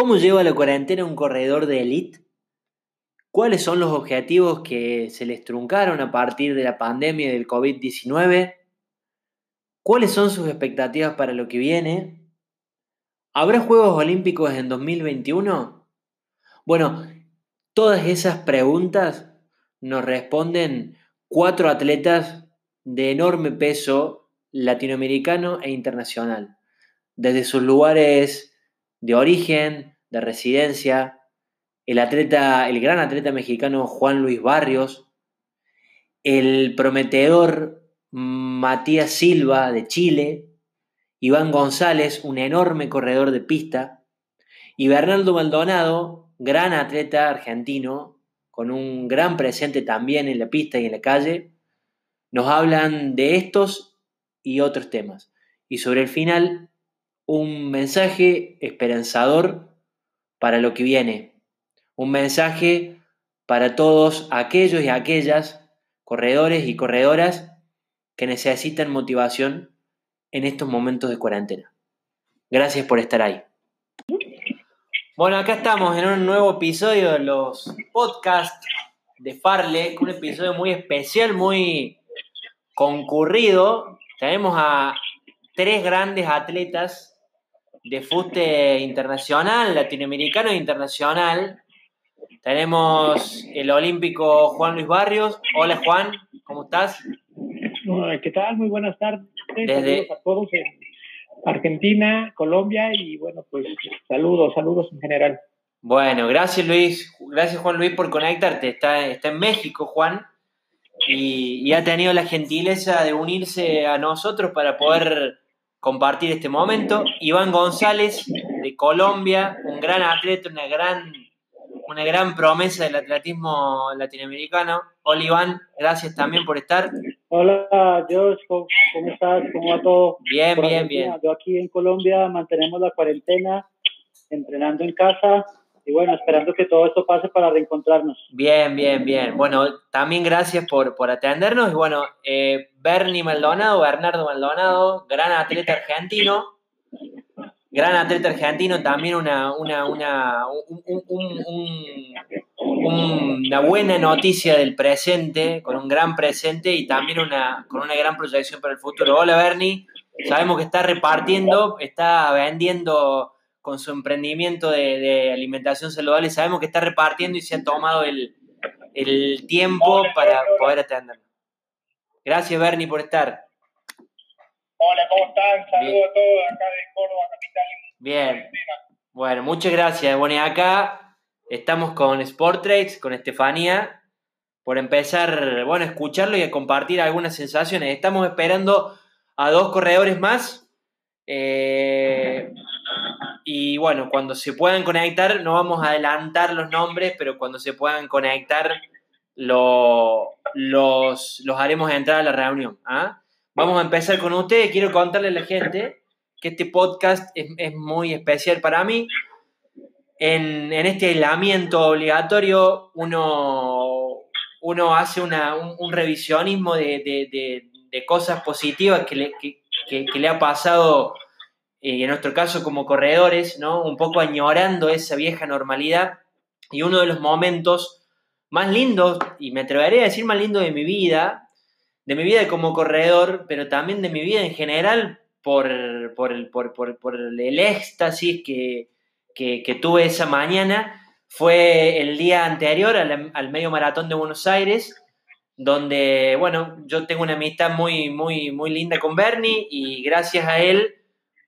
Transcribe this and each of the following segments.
¿Cómo lleva la cuarentena un corredor de élite? ¿Cuáles son los objetivos que se les truncaron a partir de la pandemia del COVID-19? ¿Cuáles son sus expectativas para lo que viene? ¿Habrá Juegos Olímpicos en 2021? Bueno, todas esas preguntas nos responden cuatro atletas de enorme peso latinoamericano e internacional, desde sus lugares de origen, de residencia, el atleta, el gran atleta mexicano Juan Luis Barrios, el prometedor Matías Silva de Chile, Iván González, un enorme corredor de pista, y Bernardo Maldonado, gran atleta argentino, con un gran presente también en la pista y en la calle, nos hablan de estos y otros temas. Y sobre el final, un mensaje esperanzador para lo que viene. Un mensaje para todos aquellos y aquellas corredores y corredoras que necesitan motivación en estos momentos de cuarentena. Gracias por estar ahí. Bueno, acá estamos en un nuevo episodio de los podcasts de Farle, un episodio muy especial, muy concurrido. Tenemos a tres grandes atletas de fuste internacional, latinoamericano e internacional. Tenemos el olímpico Juan Luis Barrios. Hola Juan, ¿cómo estás? ¿Qué tal? Muy buenas tardes. Saludos a todos en Argentina, Colombia y bueno, pues saludos, saludos en general. Bueno, gracias Luis, gracias Juan Luis por conectarte. Está, está en México Juan y, y ha tenido la gentileza de unirse a nosotros para poder compartir este momento. Iván González, de Colombia, un gran atleta, una gran, una gran promesa del atletismo latinoamericano. Hola Iván, gracias también por estar. Hola George, ¿cómo, estás? ¿Cómo va todo? Bien, bien, bien. Yo aquí en Colombia mantenemos la cuarentena, entrenando en casa y bueno, esperando que todo esto pase para reencontrarnos. Bien, bien, bien. Bueno, también gracias por, por atendernos. Y bueno, eh, Bernie Maldonado, Bernardo Maldonado, gran atleta argentino. Gran atleta argentino, también una, una, una, una buena noticia del presente, con un gran presente y también una, con una gran proyección para el futuro. Hola Bernie, sabemos que está repartiendo, está vendiendo con su emprendimiento de, alimentación saludable, sabemos que está repartiendo y se ha tomado el, tiempo para poder atenderlo. Gracias, Bernie, por estar. Hola, ¿cómo están? Saludos a todos acá de Córdoba, capital. Bien. Bueno, muchas gracias. Bueno, y acá estamos con Sport Trades, con Estefanía, por empezar, bueno, a escucharlo y a compartir algunas sensaciones. Estamos esperando a dos corredores más. Eh, y bueno, cuando se puedan conectar, no vamos a adelantar los nombres, pero cuando se puedan conectar, los, los haremos entrar a la reunión. ¿ah? Vamos a empezar con ustedes. Quiero contarle a la gente que este podcast es, muy especial para mí. En, este aislamiento obligatorio, uno, uno hace un, revisionismo de, cosas positivas que le, que le ha pasado y en nuestro caso como corredores, ¿no? Un poco añorando esa vieja normalidad. Y uno de los momentos más lindos, y me atrevería a decir más lindo de mi vida, de mi vida como corredor, pero también de mi vida en general, por, por, el, por, por el, éxtasis que, que, tuve esa mañana, fue el día anterior al, al, medio maratón de Buenos Aires, donde, bueno, yo tengo una amistad muy, muy, muy linda con Bernie y gracias a él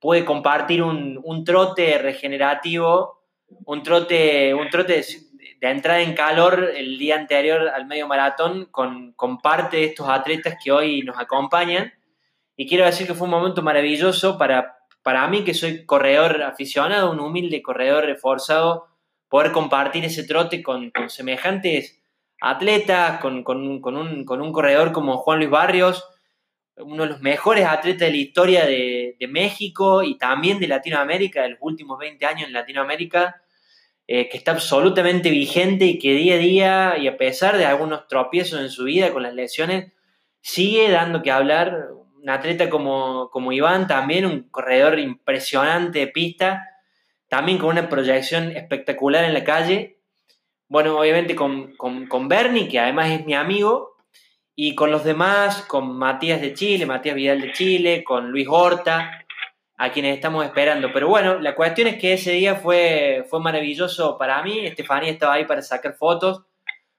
puede compartir un, trote regenerativo, un trote, un trote de, entrada en calor el día anterior al medio maratón con, parte de estos atletas que hoy nos acompañan. Y quiero decir que fue un momento maravilloso para, para mí, que soy corredor aficionado, un humilde corredor reforzado, poder compartir ese trote con, semejantes atletas, con, un, con, un, corredor como Juan Luis Barrios, uno de los mejores atletas de la historia de, México y también de Latinoamérica, de los últimos 20 años en Latinoamérica, eh, que está absolutamente vigente y que día a día, y a pesar de algunos tropiezos en su vida con las lesiones, sigue dando que hablar. Un atleta como, como Iván, también un corredor impresionante de pista, también con una proyección espectacular en la calle. Bueno, obviamente con, con, con Bernie, que además es mi amigo, y con los demás, con Matías de Chile, Matías Vidal de Chile, con Luis Horta, a quienes estamos esperando. Pero bueno, la cuestión es que ese día fue, fue maravilloso para mí. Estefanía estaba ahí para sacar fotos.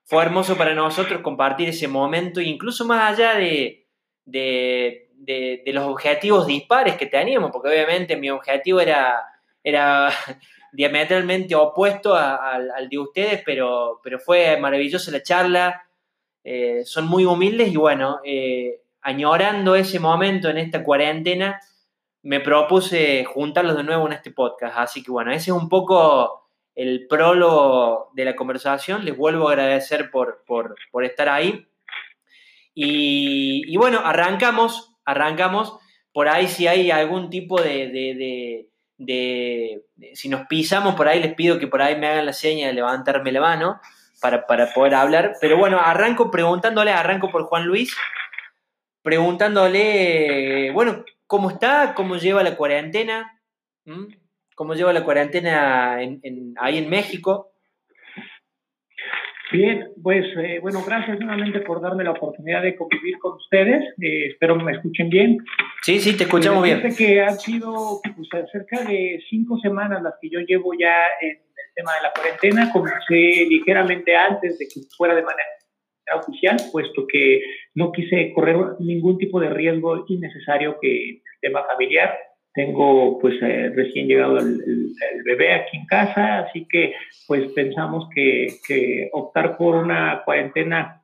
Fue hermoso para nosotros compartir ese momento, incluso más allá de, de, de, los objetivos dispares que teníamos, porque obviamente mi objetivo era, era diametralmente opuesto al de ustedes, pero, pero fue maravillosa la charla eh, son muy humildes y bueno, eh, añorando ese momento en esta cuarentena, me propuse juntarlos de nuevo en este podcast. Así que bueno, ese es un poco el prólogo de la conversación. Les vuelvo a agradecer por, estar ahí. Y, bueno, arrancamos, arrancamos. Por ahí si hay algún tipo de, de, si nos pisamos por ahí, les pido que por ahí me hagan la seña de levantarme la mano para, poder hablar. Pero bueno, arranco preguntándole, arranco por Juan Luis, preguntándole, bueno, ¿cómo está? ¿Cómo lleva la cuarentena? ¿Mm? ¿Cómo lleva la cuarentena ahí en México? Bien, pues eh, bueno, gracias nuevamente por darme la oportunidad de convivir con ustedes. Eh, espero me escuchen bien. Sí, sí, te escuchamos bien. que han sido pues, cerca de cinco semanas las que yo llevo ya en tema de la cuarentena. Comencé ligeramente antes de que fuera de manera oficial, puesto que no quise correr ningún tipo de riesgo innecesario que el tema familiar. Tengo pues eh, recién llegado el, bebé aquí en casa, así que pues pensamos que, que optar por una cuarentena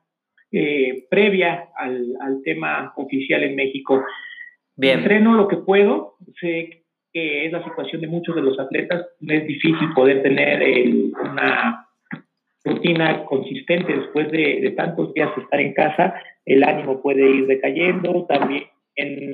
eh, previa al, al, tema oficial en México. Bien. Entreno lo que puedo, sé que es la situación de muchos de los atletas, es difícil poder tener eh, una rutina consistente después de, tantos días de estar en casa, el ánimo puede ir decayendo, también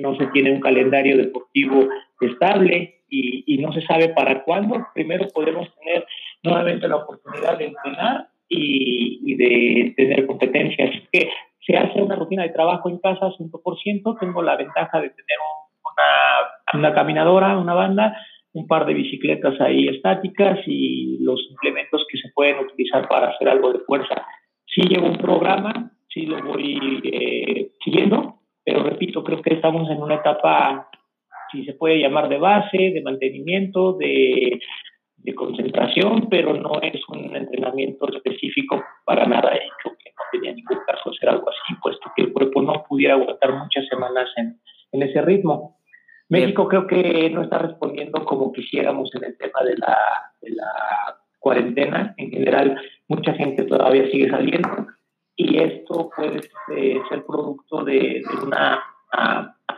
no se tiene un calendario deportivo estable y, y, no se sabe para cuándo. Primero podemos tener nuevamente la oportunidad de entrenar y, y de tener competencias. Así que se hace una rutina de trabajo en casa 100%. Tengo la ventaja de tener una una caminadora, una banda, un par de bicicletas ahí estáticas y los implementos que se pueden utilizar para hacer algo de fuerza. Sí llevo un programa, sí lo voy eh, siguiendo, pero repito, creo que estamos en una etapa, si se puede llamar de base, de mantenimiento, de, concentración, pero no es un entrenamiento específico para nada. He dicho que no tenía ningún caso hacer algo así, puesto que el cuerpo no pudiera aguantar muchas semanas en ese ritmo. México creo que no está respondiendo como quisiéramos en el tema de la, de cuarentena. En general, mucha gente todavía sigue saliendo y esto puede eh, ser producto de, una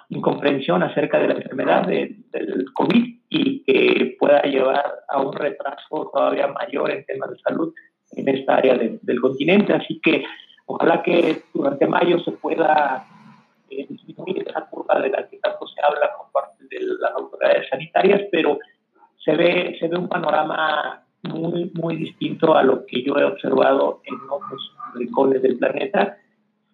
incomprensión acerca de la enfermedad del COVID y que pueda llevar a un retraso todavía mayor en temas de salud en esta área del continente. Así que ojalá que durante mayo se pueda eh, disminuir esa curva de la que tanto se habla por parte de las autoridades sanitarias, pero se ve, se ve un panorama muy, muy distinto a lo que yo he observado en otros rincones del planeta.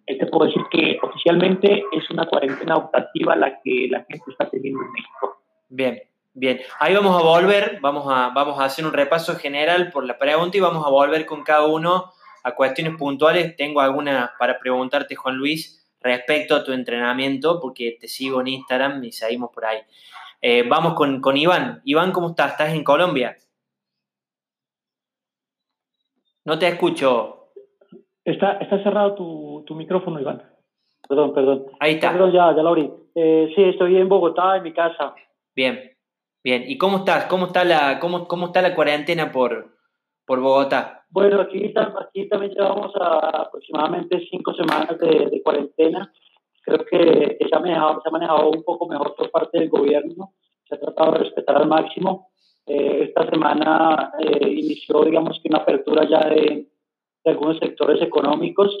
Te puedo decir que oficialmente es una cuarentena optativa la que la gente está teniendo en México. Bien, bien. Ahí vamos a volver, vamos a, vamos a hacer un repaso general por la pregunta y vamos a volver con cada uno a cuestiones puntuales. Tengo algunas para preguntarte, Juan Luis, respecto a tu entrenamiento, porque te sigo en Instagram y seguimos por ahí. Eh, vamos con, con, Iván. Iván, ¿cómo estás? ¿Estás en Colombia? No te escucho. Está, está cerrado tu, tu micrófono, Iván. Perdón, perdón. Ahí está. Perdón, ya, ya lo abrí. Eh, sí, estoy en Bogotá, en mi casa. Bien, bien. ¿Y cómo estás? ¿Cómo está la, cómo, cómo está la cuarentena por, por Bogotá? Bueno, aquí, aquí también llevamos aproximadamente cinco semanas de, cuarentena. Creo que, se, ha manejado, se ha manejado un poco mejor por parte del gobierno. Se ha tratado de respetar al máximo. Eh, esta semana eh, inició, digamos que una apertura ya de, de, algunos sectores económicos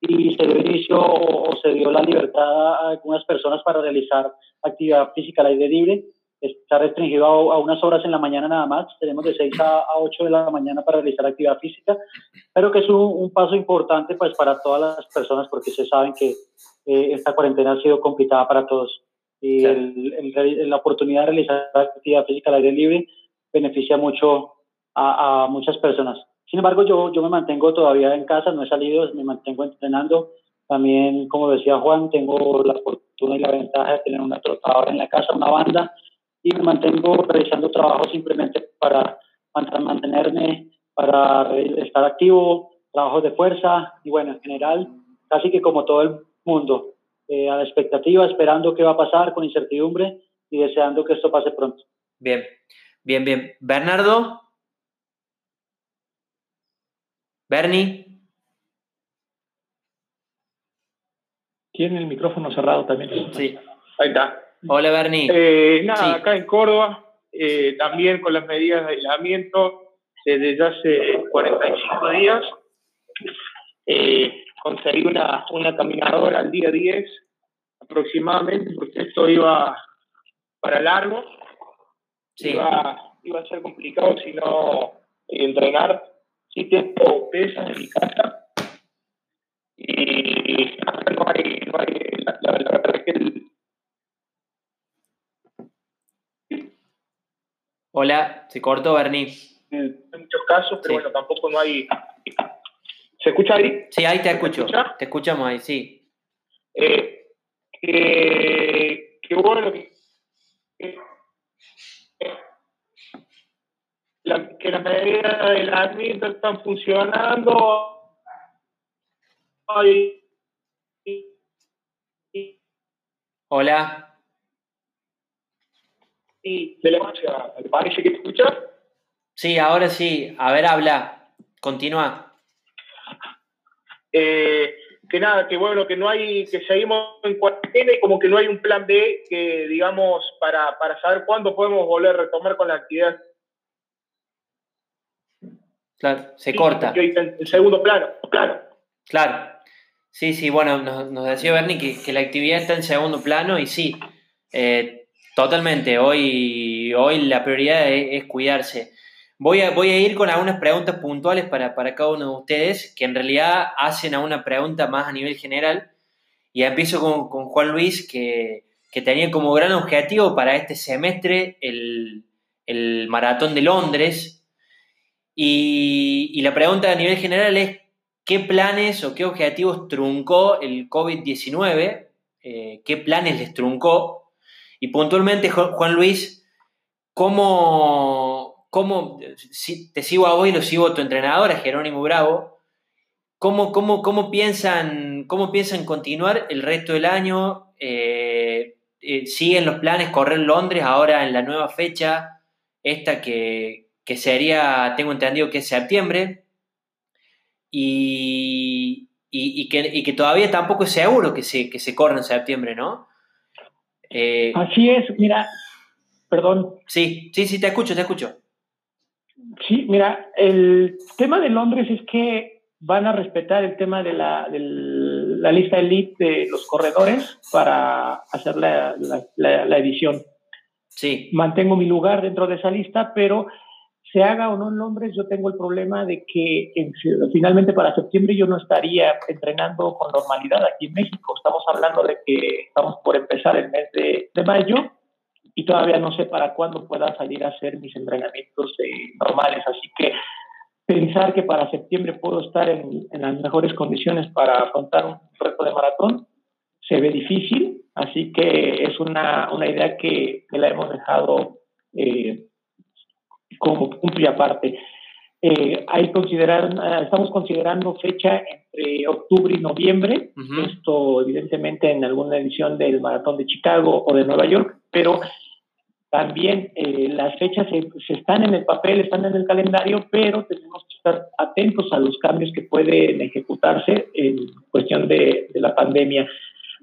y se dio inicio o, se dio la libertad a algunas personas para realizar actividad física al aire libre está restringido a, unas horas en la mañana nada más. Tenemos de 6 a, 8 de la mañana para realizar actividad física, pero que es un, paso importante pues, para todas las personas porque se saben que eh, esta cuarentena ha sido complicada para todos. Y el, la oportunidad de realizar actividad física al aire libre beneficia mucho a, muchas personas. Sin embargo, yo, yo me mantengo todavía en casa, no he salido, me mantengo entrenando. También, como decía Juan, tengo la fortuna y la ventaja de tener una trotadora en la casa, una banda, y me mantengo realizando trabajo simplemente para mantenerme, para estar activo, trabajos de fuerza, y bueno, en general, casi que como todo el mundo, eh, a la expectativa, esperando qué va a pasar, con incertidumbre y deseando que esto pase pronto. Bien, bien, bien. Bernardo. Bernie. Tiene el micrófono cerrado también. Sí. Ahí está. Hola, Bernie. Eh, nada, acá en Córdoba, eh, también con las medidas de aislamiento desde hace 45 días. Eh, conseguí una, una caminadora al día 10 aproximadamente, porque esto iba para largo. Iba, iba a ser complicado si no entrenar. Sí tengo pesas en mi casa. Y no hay, no hay la, la, verdad es que el, Hola, se cortó Bernie. En muchos casos, pero bueno, tampoco no hay. ¿Se escucha ahí? Sí, ahí te escucho. Te escuchamos ahí, sí. Eh, que, que bueno que, la, que las medidas de la administración están funcionando. Hola. Sí, ¿me parece que te escuchas? Sí, ahora sí. A ver, habla. Continúa. Eh, que nada, que bueno, que no hay, que seguimos en cuarentena y como que no hay un plan B que, digamos, para, para saber cuándo podemos volver a retomar con la actividad. Claro, se corta. En segundo plano, claro. Claro. Sí, sí, bueno, nos, decía Bernie que, que, la actividad está en segundo plano y sí, eh, totalmente. Hoy, hoy la prioridad es cuidarse. Voy a, voy a ir con algunas preguntas puntuales para, cada uno de ustedes, que en realidad hacen a una pregunta más a nivel general. Y empiezo con, Juan Luis, que, tenía como gran objetivo para este semestre el, maratón de Londres. Y, la pregunta a nivel general es, ¿qué planes o qué objetivos truncó el COVID-19? Eh, ¿Qué planes les truncó? Y puntualmente, Juan Luis, ¿cómo, cómo, si te sigo a vos y lo sigo tu entrenador, a Jerónimo Bravo, cómo, cómo, cómo, piensan, cómo piensan continuar el resto del año, eh, eh, siguen los planes correr Londres ahora en la nueva fecha, esta que, sería, tengo entendido que es septiembre, y, que, todavía tampoco es seguro que se, que se corre en septiembre, ¿no? Eh, Así es, mira, perdón. Sí, sí, sí, te escucho, te escucho. Sí, mira, el tema de Londres es que van a respetar el tema de la, de la lista elite de los corredores para hacer la, la, edición. Sí. Mantengo mi lugar dentro de esa lista, pero se haga o no en Londres, yo tengo el problema de que finalmente para septiembre yo no estaría entrenando con normalidad aquí en México. Estamos hablando de que estamos por empezar el mes de, mayo y todavía no sé para cuándo pueda salir a hacer mis entrenamientos eh, normales. Así que pensar que para septiembre puedo estar en, las mejores condiciones para afrontar un reto de maratón se ve difícil, así que es una, una idea que, que, la hemos dejado eh, como punto y aparte. Eh, hay considerar, estamos considerando fecha entre octubre y noviembre, esto evidentemente en alguna edición del Maratón de Chicago o de Nueva York, pero también eh, las fechas se, están en el papel, están en el calendario, pero tenemos que estar atentos a los cambios que pueden ejecutarse en cuestión de, la pandemia.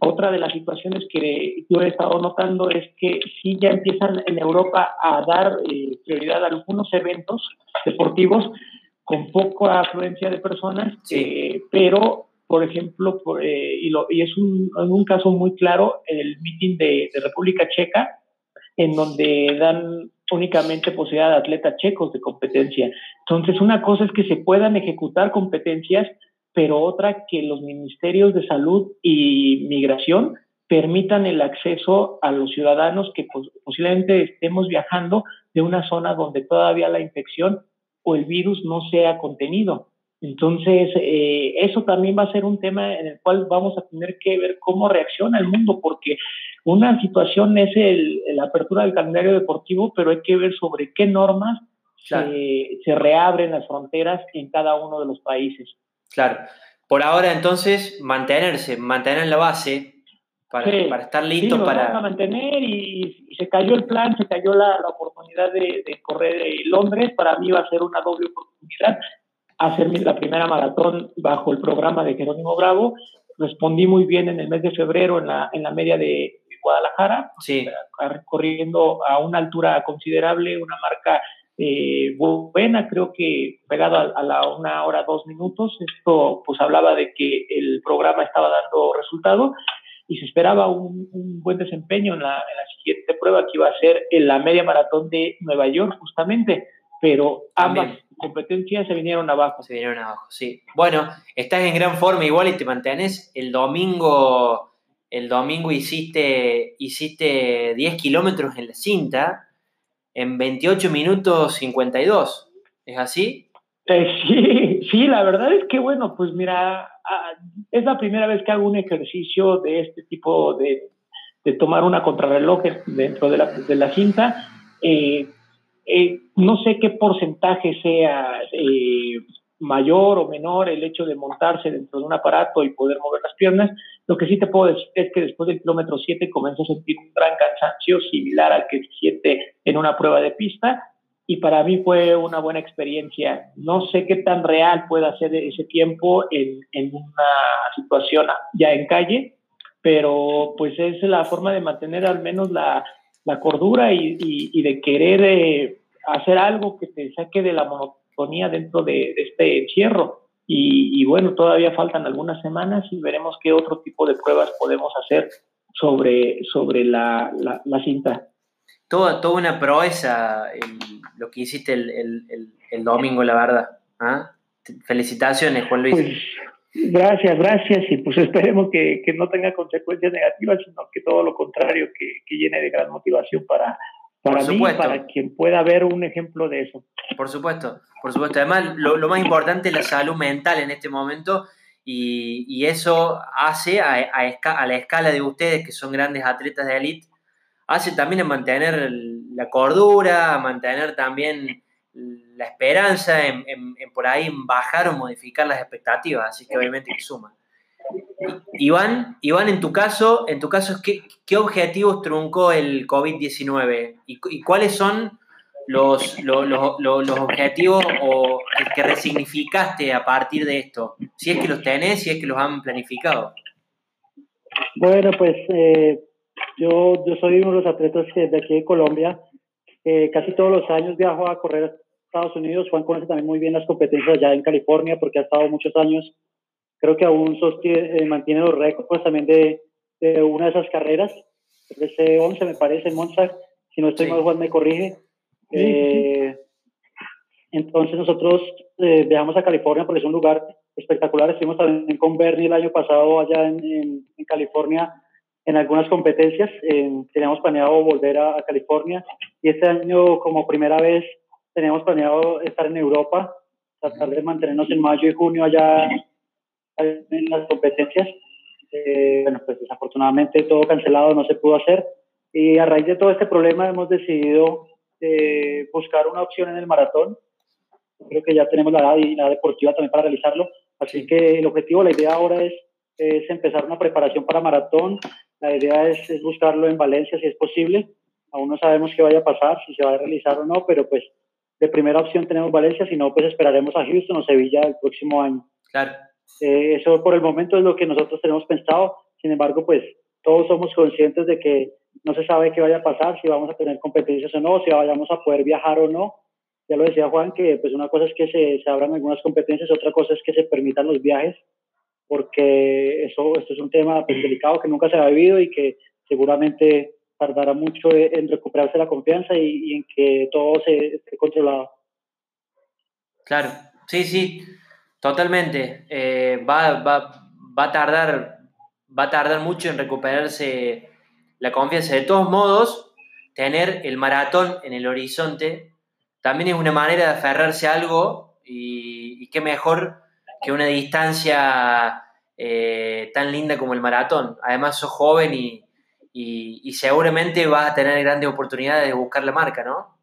Otra de las situaciones que yo he estado notando es que sí ya empiezan en Europa a dar eh, prioridad a algunos eventos deportivos con poca afluencia de personas, eh, pero por ejemplo, y, lo, y, es un, un caso muy claro, el meeting de, de República Checa, en donde dan únicamente posibilidad de atletas checos de competencia. Entonces, una cosa es que se puedan ejecutar competencias, pero otra que los ministerios de salud y migración permitan el acceso a los ciudadanos que posiblemente estemos viajando de una zona donde todavía la infección o el virus no sea contenido. Entonces, eh, eso también va a ser un tema en el cual vamos a tener que ver cómo reacciona el mundo, porque una situación es la apertura del calendario deportivo, pero hay que ver sobre qué normas se, reabren las fronteras en cada uno de los países. Claro. Por ahora, entonces, mantenerse, mantener la base para, para estar listos sí, para... a mantener y, se cayó el plan, se cayó la, la oportunidad de, de, correr en Londres. Para mí va a ser una doble oportunidad hacer la primera maratón bajo el programa de Jerónimo Bravo. Respondí muy bien en el mes de febrero en la, en la media de Guadalajara, sí. corriendo a una altura considerable, una marca eh, buena, creo que pegado a, la una hora, dos minutos. Esto pues hablaba de que el programa estaba dando resultado y se esperaba un, un buen desempeño en la, en la, siguiente prueba que iba a ser en la media maratón de Nueva York, justamente, pero ambas competencias se vinieron abajo. Se vinieron abajo, sí. Bueno, estás en gran forma igual y te mantienes. El domingo, el domingo hiciste, hiciste 10 kilómetros en la cinta en 28 minutos 52. ¿Es así? Eh, sí, sí, la verdad es que, bueno, pues mira, es la primera vez que hago un ejercicio de este tipo de, de tomar una contrarreloj dentro de la, de la cinta. Eh, eh, no sé qué porcentaje sea eh, mayor o menor el hecho de montarse dentro de un aparato y poder mover las piernas. Lo que sí te puedo decir es que después del kilómetro 7 comencé a sentir un gran cansancio similar al que siente en una prueba de pista y para mí fue una buena experiencia. No sé qué tan real pueda ser ese tiempo en, en una situación ya en calle, pero pues es la forma de mantener al menos la, la cordura y, y, y de querer eh, hacer algo que te saque de la monotonía dentro de, de este encierro. Y, y, bueno, todavía faltan algunas semanas y veremos qué otro tipo de pruebas podemos hacer sobre, sobre la, la, la cinta. Toda, toda una proeza el, lo que hiciste el, el, el domingo, la verdad. ¿Ah? Felicitaciones, Juan Luis. Pues, Gracias, gracias, y pues esperemos que, que, no tenga consecuencias negativas, sino que todo lo contrario, que, que llene de gran motivación para, para mí, para quien pueda ver un ejemplo de eso. Por supuesto, por supuesto. Además, lo, lo más importante es la salud mental en este momento, y, y eso hace a, a, a, la escala de ustedes, que son grandes atletas de élite, hace también a mantener la cordura, a mantener también la esperanza en, en, en, por ahí bajar o modificar las expectativas, así que obviamente que suma. Iván, Iván, en tu caso, en tu caso ¿qué, objetivos truncó el COVID-19 ¿Y, ¿Y, cuáles son los, los, los, objetivos o que, que, resignificaste a partir de esto? Si es que los tenés, si es que los han planificado. Bueno, pues eh, yo, yo soy uno de los atletas de aquí de Colombia. Casi todos los años viajo a correr Estados Unidos. Juan conoce también muy bien las competencias allá en California porque ha estado muchos años. Creo que aún sostiene, eh, mantiene los récords también de, de, una de esas carreras. Ese 11 me parece Monza. Si no estoy sí. mal, Juan me corrige. Sí. Eh, entonces nosotros eh, viajamos a California porque es un lugar espectacular. Estuvimos también con Bernie el año pasado allá en, en, en California en algunas competencias. teníamos planeado volver a, a California y este año como primera vez teníamos planeado estar en Europa, tratar de mantenernos en mayo y junio allá en las competencias. Eh, bueno, pues desafortunadamente todo cancelado, no se pudo hacer. Y a raíz de todo este problema hemos decidido eh, buscar una opción en el maratón. Creo que ya tenemos la edad y la deportiva también para realizarlo. Así que el objetivo, la idea ahora es, es empezar una preparación para maratón. La idea es, es buscarlo en Valencia si es posible. Aún no sabemos qué vaya a pasar, si se va a realizar o no, pero pues de primera opción tenemos Valencia, si no, pues esperaremos a Houston o Sevilla el próximo año. Claro. Eh, eso por el momento es lo que nosotros tenemos pensado. Sin embargo, pues todos somos conscientes de que no se sabe qué vaya a pasar, si vamos a tener competencias o no, si vayamos a poder viajar o no. Ya lo decía Juan, que pues una cosa es que se, se abran algunas competencias, otra cosa es que se permitan los viajes, porque eso, esto es un tema pues, delicado que nunca se ha vivido y que seguramente tardará mucho en recuperarse la confianza y, y en que todo se esté controlado. Claro, sí, sí, totalmente. Eh, va, va, va, a tardar va a tardar mucho en recuperarse la confianza. De todos modos, tener el maratón en el horizonte también es una manera de aferrarse a algo y, qué mejor que una distancia eh, tan linda como el maratón. Además, sos joven y, y, seguramente vas a tener grandes oportunidades de buscar la marca, ¿no?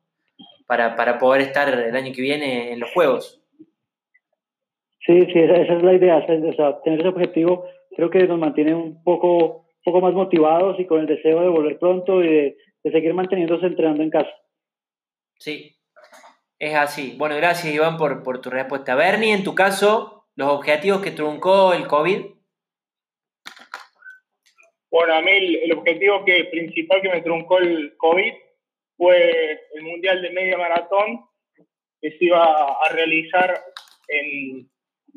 Para, para poder estar el año que viene en los Juegos. Sí, sí, esa, es la idea, tener ese objetivo creo que nos mantiene un poco, poco más motivados y con el deseo de volver pronto y de, seguir manteniéndose entrenando en casa. Sí, es así. Bueno, gracias Iván por, por tu respuesta. Bernie, en tu caso, los objetivos que truncó el COVID. Bueno, a mí el, objetivo que, principal que me truncó el COVID fue el Mundial de Media Maratón que se iba a realizar en,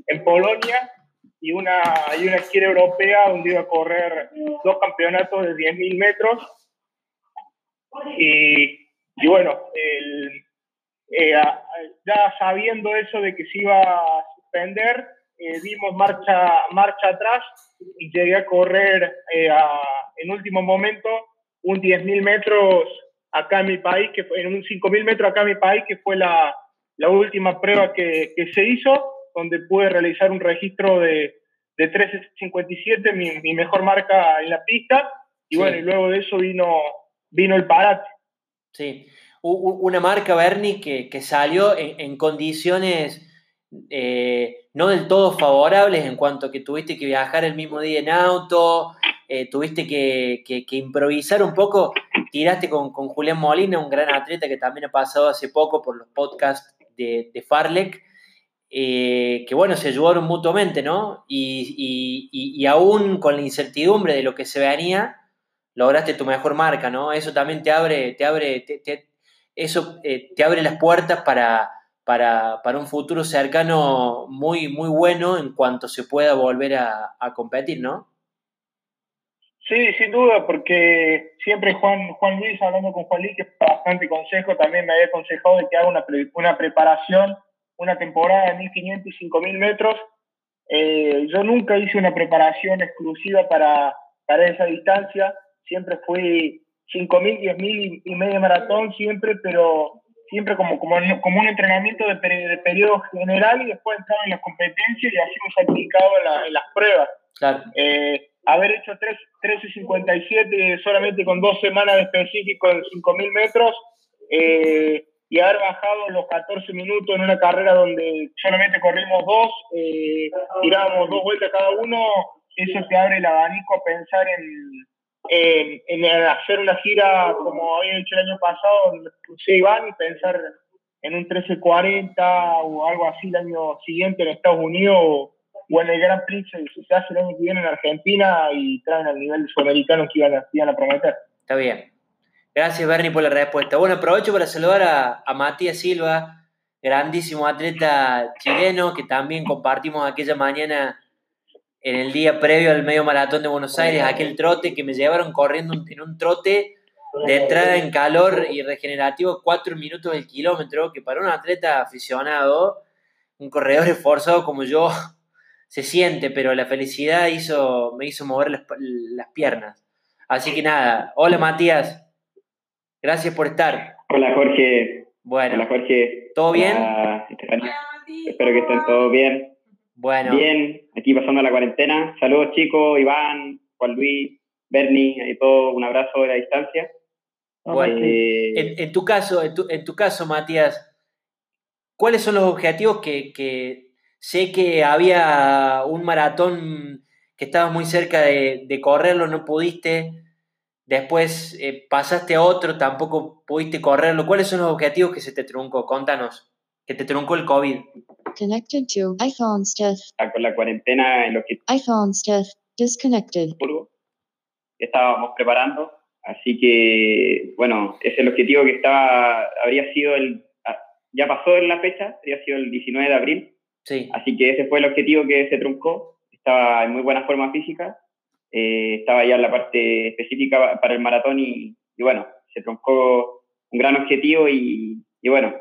en Polonia y una, y una gira europea donde iba a correr dos campeonatos de 10.000 metros. Y, y bueno, el, eh, ya sabiendo eso de que se iba a suspender, eh, dimos marcha, marcha atrás y llegué a correr eh, en último momento un 10.000 metros acá en mi país, que fue en un 5.000 metros acá en mi país, que fue la, la última prueba que, que se hizo donde pude realizar un registro de, de 13.57, mi, mi mejor marca en la pista, y bueno, y luego de eso vino, vino el parate. Sí, una marca, Bernie, que, que salió en, en condiciones eh, no del todo favorables en cuanto a que tuviste que viajar el mismo día en auto, eh, tuviste que, que, que, improvisar un poco, tiraste con, con, Julián Molina, un gran atleta que también ha pasado hace poco por los podcasts de, de Farlek, eh, que bueno, se ayudaron mutuamente, ¿no? Y, y, aún con la incertidumbre de lo que se venía, lograste tu mejor marca, ¿no? Eso también te abre, te abre, eso eh, te abre las puertas para, para, para, un futuro cercano muy, muy bueno en cuanto se pueda volver a, competir, ¿no? Sí, sin duda, porque siempre Juan, Juan Luis, hablando con Juan Luis, que bastante consejo, también me había aconsejado de que haga una, una preparación una temporada de 1500 y 5000 metros. Eh, yo nunca hice una preparación exclusiva para, para esa distancia, siempre fui 5000, 10000 y, medio maratón, siempre, pero siempre como, como, como un entrenamiento de, de, periodo general y después entraba en las competencias y así hemos aplicado en, las pruebas. Eh, haber hecho 13.57 solamente con dos semanas de específico en 5.000 metros, eh, y haber bajado los 14 minutos en una carrera donde solamente corrimos dos, eh, tirábamos dos vueltas cada uno, eso te abre el abanico a pensar en, en, hacer una gira como había hecho el año pasado, se iban y pensar en un 1340 o algo así el año siguiente en Estados Unidos o en el Grand Prix si se hace el año que viene en Argentina y traen al nivel sudamericano que iban iban a prometer. Está bien. Gracias, Bernie, por la respuesta. Bueno, aprovecho para saludar a, Matías Silva, grandísimo atleta chileno, que también compartimos aquella mañana en el día previo al medio maratón de Buenos Aires, aquel trote que me llevaron corriendo en un trote de entrada en calor y regenerativo, cuatro minutos del kilómetro, que para un atleta aficionado, un corredor esforzado como yo, se siente, pero la felicidad hizo, me hizo mover las, las piernas. Así que nada, hola Matías. Gracias por estar. Hola Jorge. Bueno. Hola Jorge. ¿Todo bien? Espero que estén todos bien. Bueno. Bien, aquí pasando la cuarentena. Saludos chicos, Iván, Juan Luis, Bernie, y todo un abrazo de la distancia. Bueno, eh, en, tu caso, en tu, en tu, caso, Matías, ¿cuáles son los objetivos que, que, sé que había un maratón que estabas muy cerca de, de correrlo, no pudiste? Después eh, pasaste a otro, tampoco pudiste correrlo. ¿Cuáles son los objetivos que se te truncó? Contanos, que te truncó el COVID. Connected to iPhone's test. Ah, con la cuarentena, en lo que iPhone's test disconnected. Estábamos preparando, así que bueno, ese es el objetivo que estaba, habría sido el, ah, ya pasó en la fecha, habría sido el 19 de abril. Sí. Así que ese fue el objetivo que se truncó. Estaba en muy buena forma física eh, estaba ya en la parte específica para el maratón y, bueno, se troncó un gran objetivo y, bueno,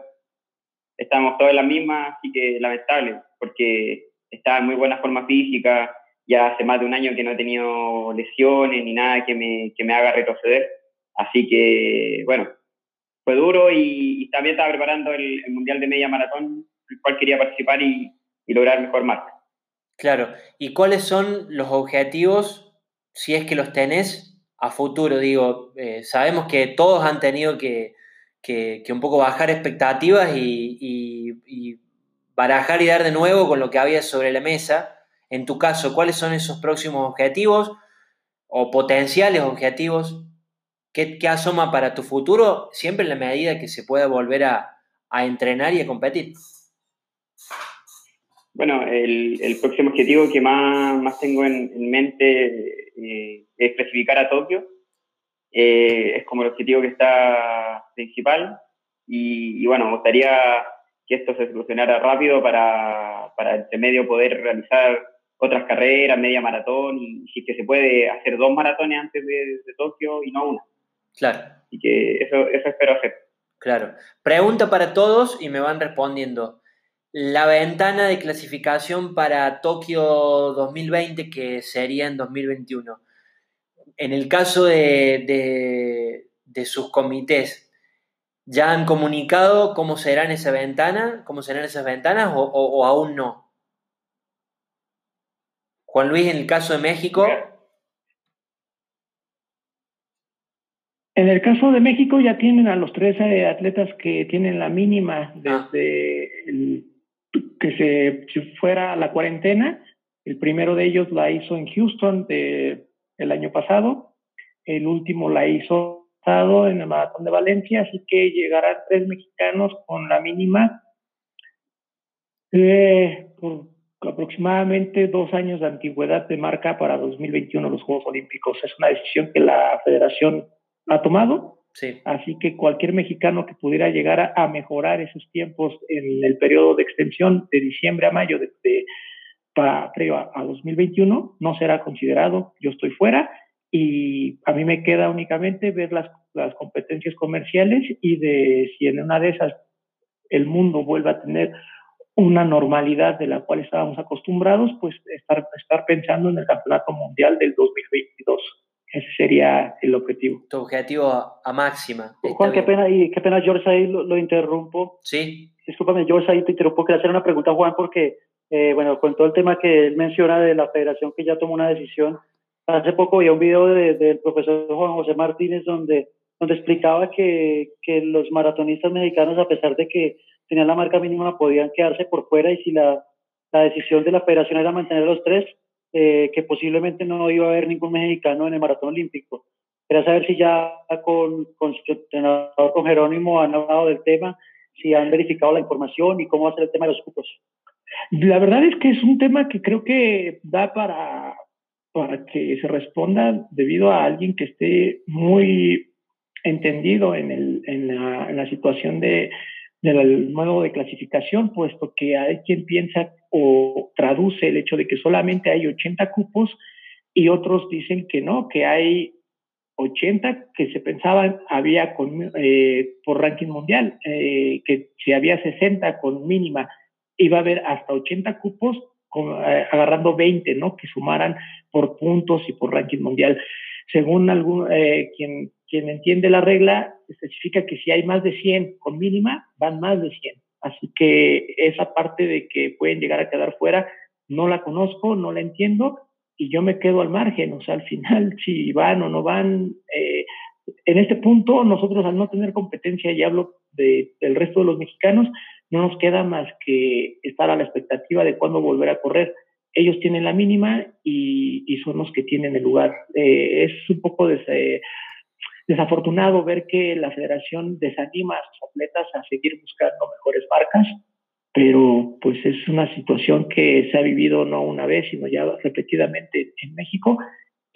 estamos todos en la misma, así que lamentable, porque estaba en muy buena forma física, ya hace más de un año que no he tenido lesiones ni nada que me, que me haga retroceder. Así que, bueno, fue duro y, también estaba preparando el, Mundial de Media Maratón, el cual quería participar y, y lograr mejor marca. Claro, ¿y cuáles son los objetivos, si es que los tenés, a futuro? Digo, eh, sabemos que todos han tenido que, que, un poco bajar expectativas y, y, barajar y dar de nuevo con lo que había sobre la mesa. En tu caso, ¿cuáles son esos próximos objetivos o potenciales objetivos? ¿Qué, qué asoma para tu futuro? Siempre en la medida que se pueda volver a, a entrenar y a competir. Bueno, el, el, próximo objetivo que más, más tengo en, mente eh, es clasificar a Tokio. Eh, es como el objetivo que está principal. Y, bueno, me gustaría que esto se solucionara rápido para, para entre medio poder realizar otras carreras, media maratón, y si que se puede hacer dos maratones antes de, de Tokio y no una. Claro. Y que eso, eso espero hacer. Claro. Pregunta para todos y me van respondiendo la ventana de clasificación para Tokio 2020, que sería en 2021. En el caso de, sus comités, ¿ya han comunicado cómo serán esa ventana? ¿Cómo serán esas ventanas o, aún no? Juan Luis, en el caso de México. En el caso de México ya tienen a los tres atletas que tienen la mínima ah. desde el que se fuera a la cuarentena. El primero de ellos la hizo en Houston de, el año pasado. El último la hizo en el Maratón de Valencia, así que llegarán tres mexicanos con la mínima eh, por aproximadamente dos años de antigüedad de marca para 2021 los Juegos Olímpicos. Es una decisión que la federación ha tomado Así que cualquier mexicano que pudiera llegar a, mejorar esos tiempos en el periodo de extensión de diciembre a mayo de, para, a, 2021 no será considerado. Yo estoy fuera y a mí me queda únicamente ver las, las competencias comerciales y de si en una de esas el mundo vuelve a tener una normalidad de la cual estábamos acostumbrados, pues estar, estar pensando en el Campeonato Mundial del 2022. Ese sería el objetivo. Tu objetivo a, máxima. Juan, qué pena, y qué pena, George, ahí lo, interrumpo. Sí. Discúlpame, George, ahí te interrumpo. Quería hacer una pregunta a Juan, porque, eh, bueno, con todo el tema que él menciona de la federación que ya tomó una decisión, hace poco vi un video del profesor Juan José Martínez donde, donde explicaba que, que los maratonistas mexicanos, a pesar de que tenían la marca mínima, podían quedarse por fuera y si la, la decisión de la federación era mantener los tres, eh, que posiblemente no iba a haber ningún mexicano en el maratón olímpico. Quería saber si ya con, con su entrenador, con Jerónimo, han hablado del tema, si han verificado la información y cómo va a ser el tema de los cupos. La verdad es que es un tema que creo que da para, para que se responda debido a alguien que esté muy entendido en, el, en, la, en la situación de, del modo de clasificación, puesto que hay quien piensa o traduce el hecho de que solamente hay 80 cupos y otros dicen que no, que hay 80 que se pensaban había con, eh, por ranking mundial, eh, que si había 60 con mínima, iba a haber hasta 80 cupos eh, agarrando 20, ¿no? Que sumaran por puntos y por ranking mundial. Según algún, quien quien entiende la regla especifica que si hay más de 100 con mínima, van más de 100. Así que esa parte de que pueden llegar a quedar fuera, no la conozco, no la entiendo y yo me quedo al margen. O sea, al final, si van o no van, eh, en este punto nosotros al no tener competencia, y hablo de, del resto de los mexicanos, no nos queda más que estar a la expectativa de cuándo volver a correr. Ellos tienen la mínima y, son los que tienen el lugar. Eh, es un poco de desafortunado ver que la federación desanima a sus atletas a seguir buscando mejores marcas, pero pues es una situación que se ha vivido no una vez, sino ya repetidamente en México.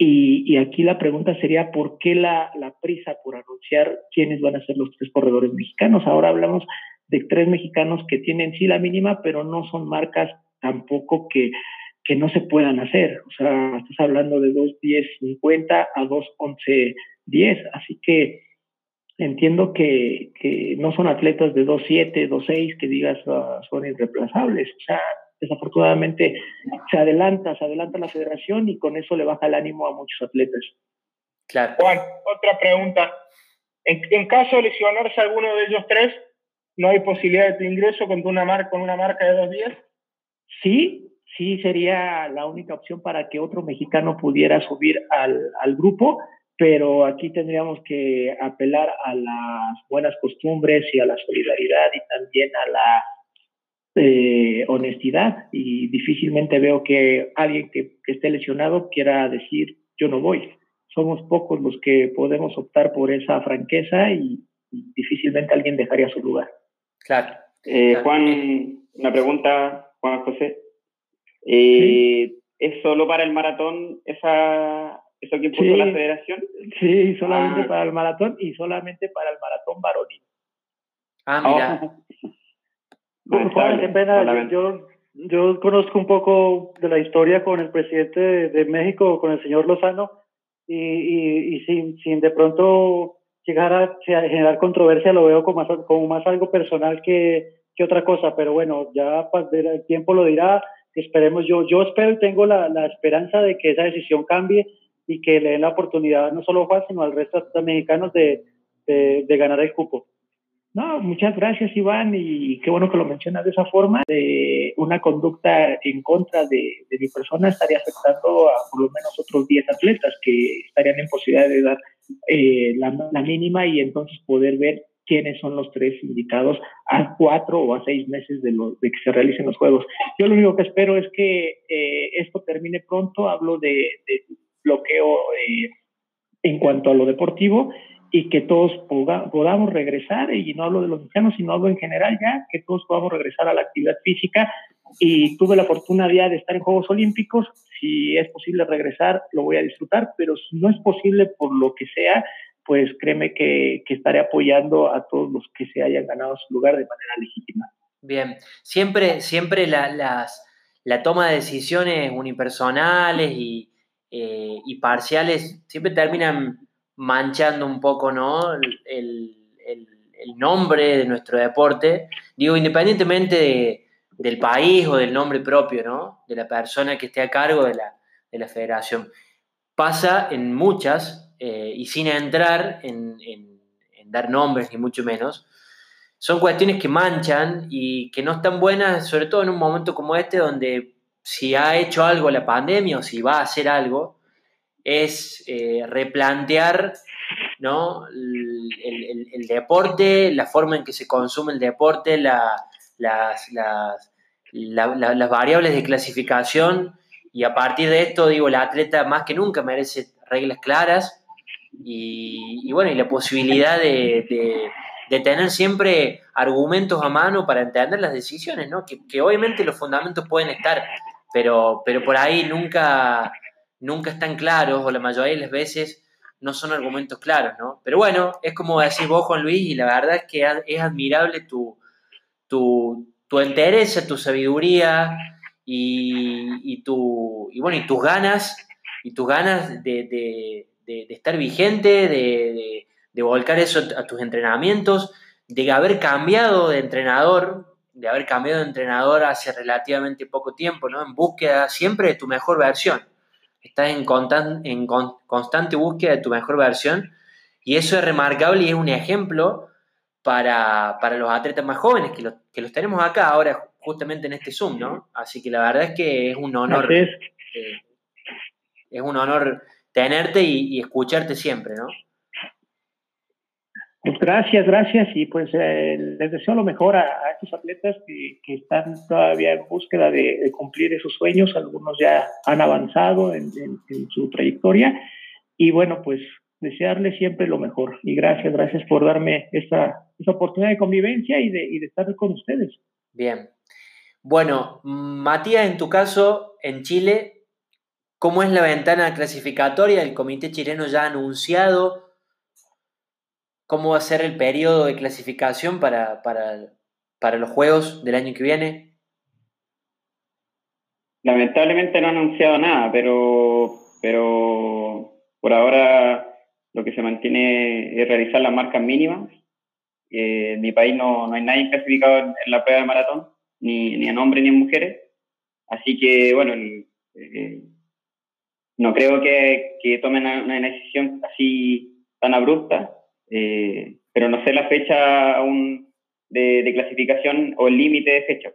Y, aquí la pregunta sería, ¿por qué la, la prisa por anunciar quiénes van a ser los tres corredores mexicanos? Ahora hablamos de tres mexicanos que tienen sí la mínima, pero no son marcas tampoco que, que no se puedan hacer. O sea, estás hablando de 2.10.50 a 2.11 10. Así que entiendo que, que no son atletas de 2.7, 2.6 que digas ah, son irreemplazables. O sea, desafortunadamente se adelanta, se adelanta la federación y con eso le baja el ánimo a muchos atletas. Claro. Juan, otra pregunta. En, caso de lesionarse alguno de ellos tres, ¿no hay posibilidad de tu ingreso con una marca, con una marca de dos días? Sí, sí sería la única opción para que otro mexicano pudiera subir al, al grupo pero aquí tendríamos que apelar a las buenas costumbres y a la solidaridad y también a la eh, honestidad y difícilmente veo que alguien que, esté lesionado quiera decir yo no voy. Somos pocos los que podemos optar por esa franqueza y, difícilmente alguien dejaría su lugar. Claro. Eh, Juan, una pregunta, Juan José. Eh, ¿Es solo para el maratón esa, ¿Eso que impuso la federación? Sí, solamente ah. para el maratón y solamente para el maratón varonil. Ah, mira. Oh, qué pena. Yo, yo conozco un poco de la historia con el presidente de, México, con el señor Lozano, y, y, y sin, sin de pronto llegar a, generar controversia, lo veo como más, como más algo personal que, que otra cosa. Pero bueno, ya el tiempo lo dirá. Esperemos, yo, yo espero y tengo la, la esperanza de que esa decisión cambie y que le den la oportunidad no solo a Juan, sino al resto de mexicanos de, de, ganar el cupo. No, muchas gracias Iván y qué bueno que lo mencionas de esa forma. De una conducta en contra de, de mi persona estaría afectando a por lo menos otros 10 atletas que estarían en posibilidad de dar eh, la, la, mínima y entonces poder ver quiénes son los tres indicados a cuatro o a seis meses de, lo, de que se realicen los juegos. Yo lo único que espero es que eh, esto termine pronto. Hablo de, de bloqueo eh, en cuanto a lo deportivo y que todos podamos regresar, y no hablo de los mexicanos, sino hablo en general ya, que todos podamos regresar a la actividad física. Y tuve la fortuna ya de estar en Juegos Olímpicos, si es posible regresar, lo voy a disfrutar, pero si no es posible por lo que sea, pues créeme que, que estaré apoyando a todos los que se hayan ganado su lugar de manera legítima. Bien, siempre, siempre la, las, la toma de decisiones unipersonales y, eh, y parciales siempre terminan manchando un poco ¿no? el, nombre de nuestro deporte, digo, independientemente del país o del nombre propio, ¿no? de la persona que esté a cargo de la, federación. Pasa en muchas, eh, y sin entrar en, dar nombres, ni mucho menos, son cuestiones que manchan y que no están buenas, sobre todo en un momento como este, donde si ha hecho algo la pandemia o si va a hacer algo, es eh, replantear ¿no? El, deporte, la forma en que se consume el deporte, las, variables de clasificación y a partir de esto, digo, el atleta más que nunca merece reglas claras y, bueno, y la posibilidad de, tener siempre argumentos a mano para entender las decisiones, ¿no? Que obviamente los fundamentos pueden estar pero, pero por ahí nunca, nunca están claros o la mayoría de las veces no son argumentos claros, ¿no? Pero bueno, es como decís vos, Juan Luis, y la verdad es que es admirable tu, tu, tu interés, tu sabiduría y, tu, y, bueno, y tus ganas, y tus ganas de, estar vigente, de, de, volcar eso a tus entrenamientos, de haber cambiado de entrenador, de haber cambiado de entrenador hace relativamente poco tiempo, ¿no? En búsqueda siempre de tu mejor versión. Estás en, en constante búsqueda de tu mejor versión y eso es remarcable y es un ejemplo para, los atletas más jóvenes que, que los tenemos acá ahora justamente en este Zoom, ¿no? Así que la verdad es que es un honor. Eh, es un honor tenerte y, y escucharte siempre, ¿no? Pues gracias, gracias y pues eh, les deseo lo mejor a, estos atletas que, que, están todavía en búsqueda de, cumplir esos sueños, algunos ya han avanzado en, su trayectoria y bueno, pues desearles siempre lo mejor y gracias, gracias por darme esta, esta oportunidad de convivencia y de, y de estar con ustedes. Bien. Bueno, Matías, en tu caso, en Chile, ¿cómo es la ventana clasificatoria? El comité chileno ya ha anunciado cómo va a ser el periodo de clasificación para, para, los juegos del año que viene? Lamentablemente no ha anunciado nada, pero, pero por ahora lo que se mantiene es realizar las marcas mínimas. Eh, en mi país no, no hay nadie clasificado en, la prueba de maratón, ni, ni en hombres ni en mujeres. Así que, bueno, eh, no creo que, que, tomen una decisión así tan abrupta, eh, pero no sé la fecha aún de, clasificación o el límite de fecha.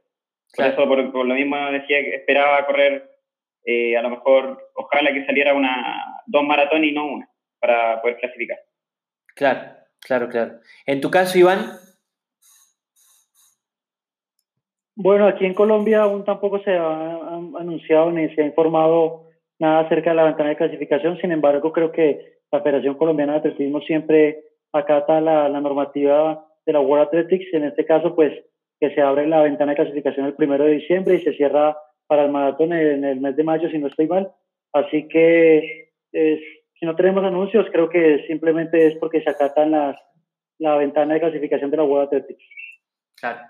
Por eso, por, lo mismo decía que esperaba correr, eh, a lo mejor, ojalá que saliera una dos maratones y no una, para poder clasificar. Claro, claro, claro. En tu caso, Iván, Bueno, aquí en Colombia aún tampoco se ha anunciado ni se ha informado nada acerca de la ventana de clasificación. Sin embargo, creo que la Federación Colombiana de Atletismo siempre acata la, la normativa de la World Athletics. En este caso, pues que se abre la ventana de clasificación el primero de diciembre y se cierra para el maratón en el mes de mayo, si no estoy mal. Así que si no tenemos anuncios, creo que simplemente es porque se acatan las, la ventana de clasificación de la World Athletics. Claro.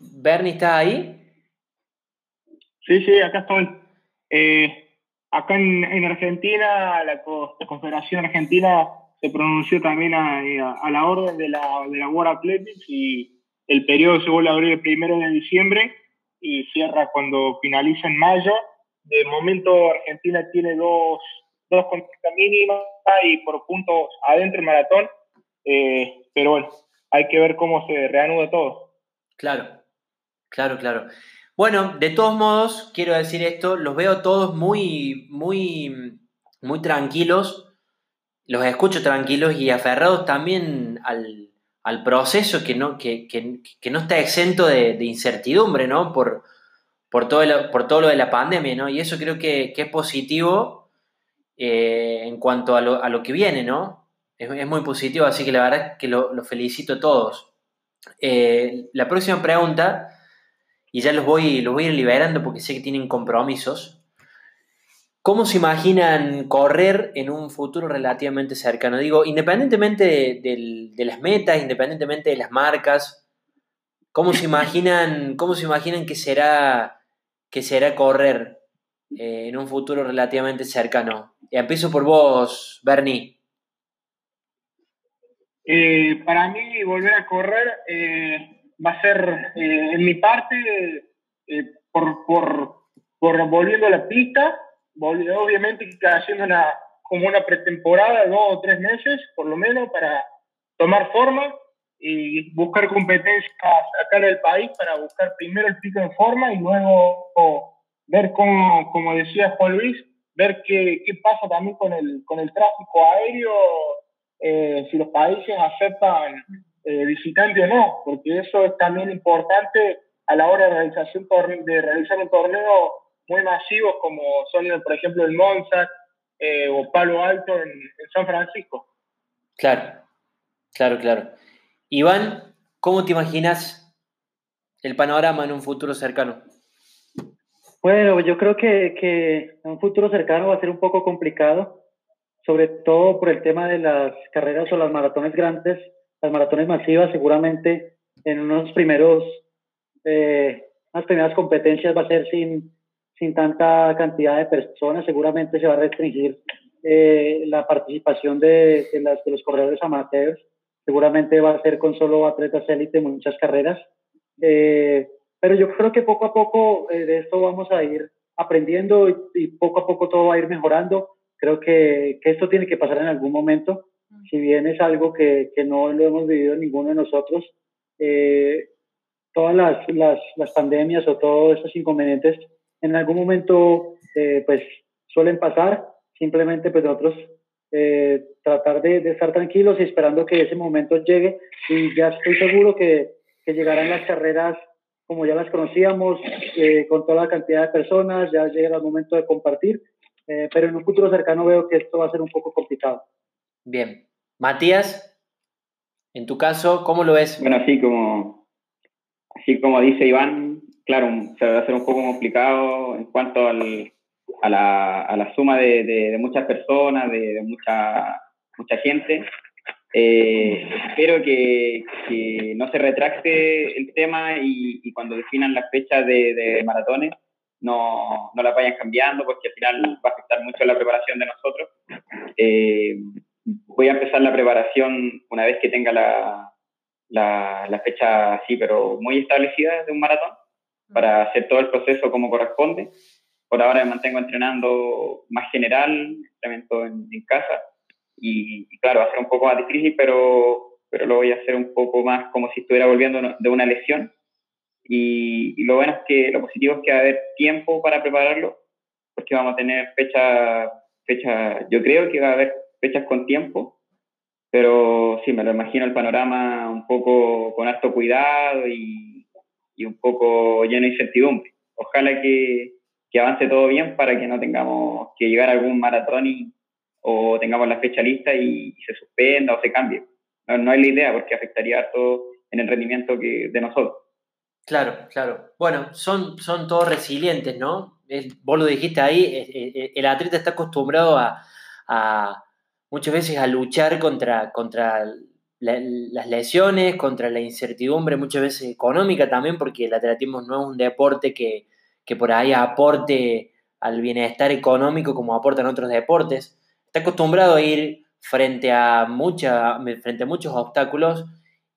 Bernie, ¿está ahí? Sí, sí, acá estoy. Eh, acá en, Argentina, la, Confederación Argentina se pronunció también a, la orden de la, de la World Athletics y el periodo se vuelve a abrir el primero de diciembre y cierra cuando finaliza en mayo. De momento Argentina tiene dos, dos mínimas y por puntos adentro el maratón, eh, pero bueno, hay que ver cómo se reanuda todo. Claro, Claro, claro. Bueno, de todos modos, quiero decir esto, los veo todos muy, muy, muy tranquilos, los escucho tranquilos y aferrados también al, proceso que no, que, no está exento de, incertidumbre, ¿no? Por, por, todo lo, por todo lo de la pandemia, ¿no? Y eso creo que, es positivo eh, en cuanto a lo, que viene, ¿no? Es, muy positivo, así que la verdad es que lo, felicito a todos. Eh, la próxima pregunta y ya los voy, los voy a ir liberando porque sé que tienen compromisos. ¿Cómo se imaginan correr en un futuro relativamente cercano? Digo, independientemente de, las metas, independientemente de las marcas, ¿cómo se imaginan, cómo se imaginan que será, que será correr eh, en un futuro relativamente cercano? Empiezo por vos, Bernie. Eh, para mí, volver a correr eh, va a ser, eh, en mi parte, eh, por, por, por, volviendo a la pista, obviamente haciendo una, como una pretemporada, dos o tres meses, por lo menos, para tomar forma y buscar competencias acá en el país para buscar primero el pico en forma y luego ver cómo, como decía Juan Luis, ver qué, qué pasa también con el, con el tráfico aéreo, eh, si los países aceptan eh, visitante o no, porque eso es también importante a la hora de, realización, de realizar un torneo muy masivo como son, por ejemplo, el Monza eh, o Palo Alto en, San Francisco. Claro, claro, claro. Iván, ¿cómo te imaginas el panorama en un futuro cercano? Bueno, yo creo que, que en un futuro cercano va a ser un poco complicado, sobre todo por el tema de las carreras o las maratones grandes las maratones masivas seguramente en unos primeros, eh, unas primeras competencias va a ser sin, sin tanta cantidad de personas, seguramente se va a restringir eh, la participación de, de, las, de, los corredores amateurs, seguramente va a ser con solo atletas élite muchas carreras, eh, pero yo creo que poco a poco de esto vamos a ir aprendiendo y, y, poco a poco todo va a ir mejorando. Creo que, que esto tiene que pasar en algún momento si bien es algo que, que no lo hemos vivido ninguno de nosotros, eh, todas las, las, las, pandemias o todos estos inconvenientes en algún momento eh, pues suelen pasar, simplemente pues nosotros eh, tratar de, de, estar tranquilos y esperando que ese momento llegue. Y ya estoy seguro que, que llegarán las carreras como ya las conocíamos, con toda la cantidad de personas, ya llega el momento de compartir, pero en un futuro cercano veo que esto va a ser un poco complicado. Bien. Matías, en tu caso, ¿cómo lo ves? Bueno, así como, así como dice Iván, claro, se va a hacer un poco complicado en cuanto al, a, la, a, la, suma de, de, muchas personas, de, mucha, mucha gente. Eh, espero que, que, no se retracte el tema y, y cuando definan las fechas de, de maratones no, no la vayan cambiando porque al final va a afectar mucho la preparación de nosotros. Eh, voy a empezar la preparación una vez que tenga la, la, fecha así, pero muy establecida de un maratón. para hacer todo el proceso como corresponde. Por ahora me mantengo entrenando más general, entrenamiento en, en casa, y, claro, va a ser un poco más difícil, pero, pero lo voy a hacer un poco más como si estuviera volviendo de una lesión. Y, y, lo bueno es que, lo positivo es que va a haber tiempo para prepararlo, porque vamos a tener fecha, fecha, yo creo que va a haber fechas con tiempo, pero sí, me lo imagino el panorama un poco con alto cuidado y, y un poco lleno de incertidumbre. Ojalá que, que, avance todo bien para que no tengamos que llegar a algún maratón y, o tengamos la fecha lista y, se suspenda o se cambie. No, no, es la idea porque afectaría todo en el rendimiento que, de nosotros. Claro, claro. Bueno, son, son todos resilientes, ¿no? vos lo dijiste ahí, el atleta está acostumbrado a, a muchas veces a luchar contra, contra las lesiones, contra la incertidumbre, muchas veces económica también, porque el atletismo no es un deporte que, que por ahí aporte al bienestar económico como aportan otros deportes. Está acostumbrado a ir frente a, frente a muchos obstáculos.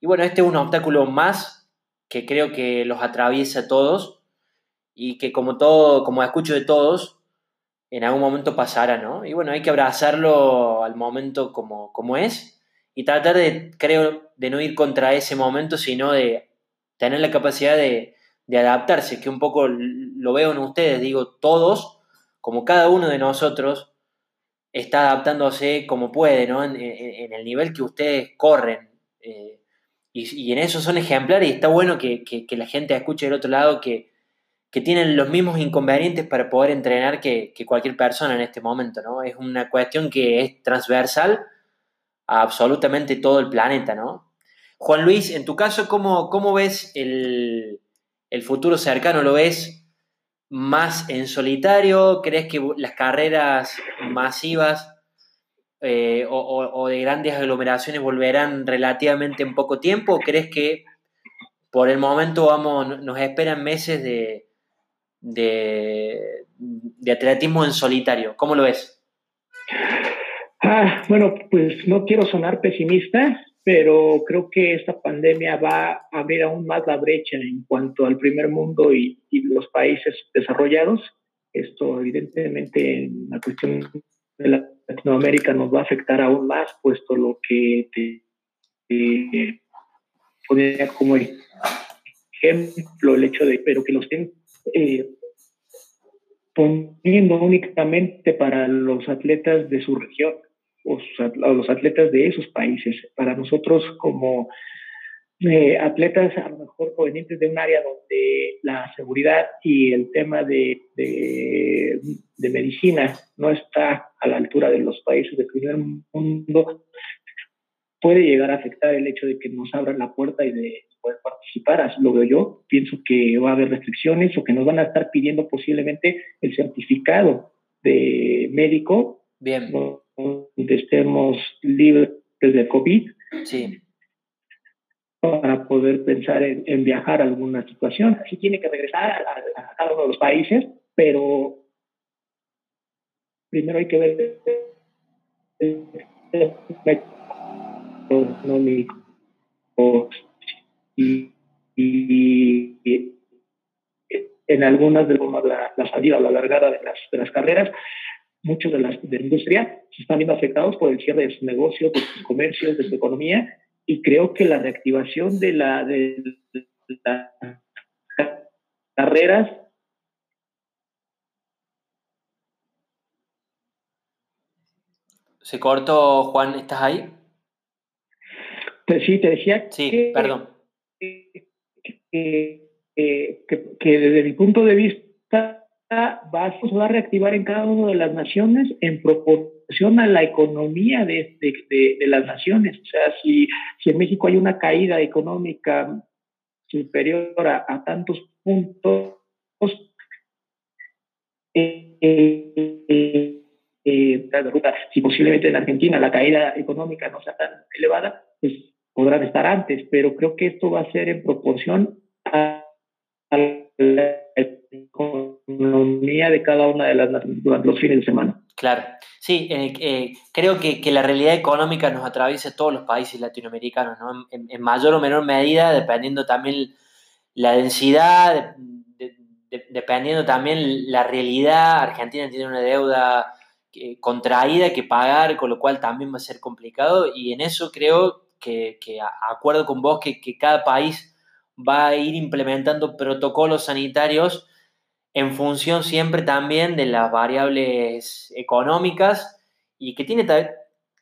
Y bueno, este es un obstáculo más que creo que los atraviesa a todos y que como todo, como escucho de todos, en algún momento pasará, ¿no? Y bueno, hay que abrazarlo al momento como, como es y tratar de, creo, de no ir contra ese momento, sino de tener la capacidad de, de adaptarse, que un poco lo veo en ustedes, digo, todos, como cada uno de nosotros, está adaptándose como puede, ¿no? En, el nivel que ustedes corren. Eh, y, y, en eso son ejemplares y está bueno que, que, que la gente escuche del otro lado que, que tienen los mismos inconvenientes para poder entrenar que, cualquier persona en este momento, ¿no? Es una cuestión que es transversal a absolutamente todo el planeta, ¿no? Juan Luis, en tu caso, ¿cómo, cómo ves el, futuro cercano? ¿Lo ves más en solitario? ¿Crees que las carreras masivas eh, o, de grandes aglomeraciones volverán relativamente en poco tiempo? ¿O crees que por el momento vamos, nos esperan meses de, de, de atletismo en solitario. ¿Cómo lo ves? Ah, bueno, pues no quiero sonar pesimista, pero creo que esta pandemia va a abrir aún más la brecha en cuanto al primer mundo y, los países desarrollados. Esto evidentemente en la cuestión de Latinoamérica nos va a afectar aún más, puesto lo que te, te como ejemplo el hecho de, pero que los eh, poniendo únicamente para los atletas de su región o, los atletas de esos países. Para nosotros como eh, atletas a lo mejor provenientes de un área donde la seguridad y el tema de, de, de medicina no está a la altura de los países del primer mundo, puede llegar a afectar el hecho de que nos abran la puerta y de poder participar, así lo veo yo. Pienso que va a haber restricciones o que nos van a estar pidiendo posiblemente el certificado de médico, Bien. donde estemos libres de COVID. Sí. Para poder pensar en, viajar a alguna situación. Así tiene que regresar a, a cada uno de los países, pero primero hay que ver económico y, y, en algunas de la, la, salida o la largada de las, de las carreras, muchos de, las, de la industria se están viendo afectados por el cierre de sus negocios, de sus comercios, de su economía, y creo que la reactivación de, la, de, de las carreras Se cortó, Juan, ¿estás ahí? Pues sí, te decía sí, que, perdón. Que, desde mi punto de vista va a reactivar en cada una de las naciones en proporción a la economía de, las naciones. O sea, si, en México hay una caída económica superior a, tantos puntos, eh, eh, eh, si posiblemente en Argentina la caída económica no sea tan elevada, pues podrán estar antes, pero creo que esto va a ser en proporción a, la economía de cada una de las durante los fines de semana. Claro, sí, eh, eh, creo que, que, la realidad económica nos atraviesa todos los países latinoamericanos, ¿no? en, mayor o menor medida, dependiendo también la densidad de, dependiendo también la realidad, Argentina tiene una deuda eh, contraída que pagar, con lo cual también va a ser complicado y en eso creo que, acuerdo con vos que, cada país va a ir implementando protocolos sanitarios en función siempre también de las variables económicas y que tiene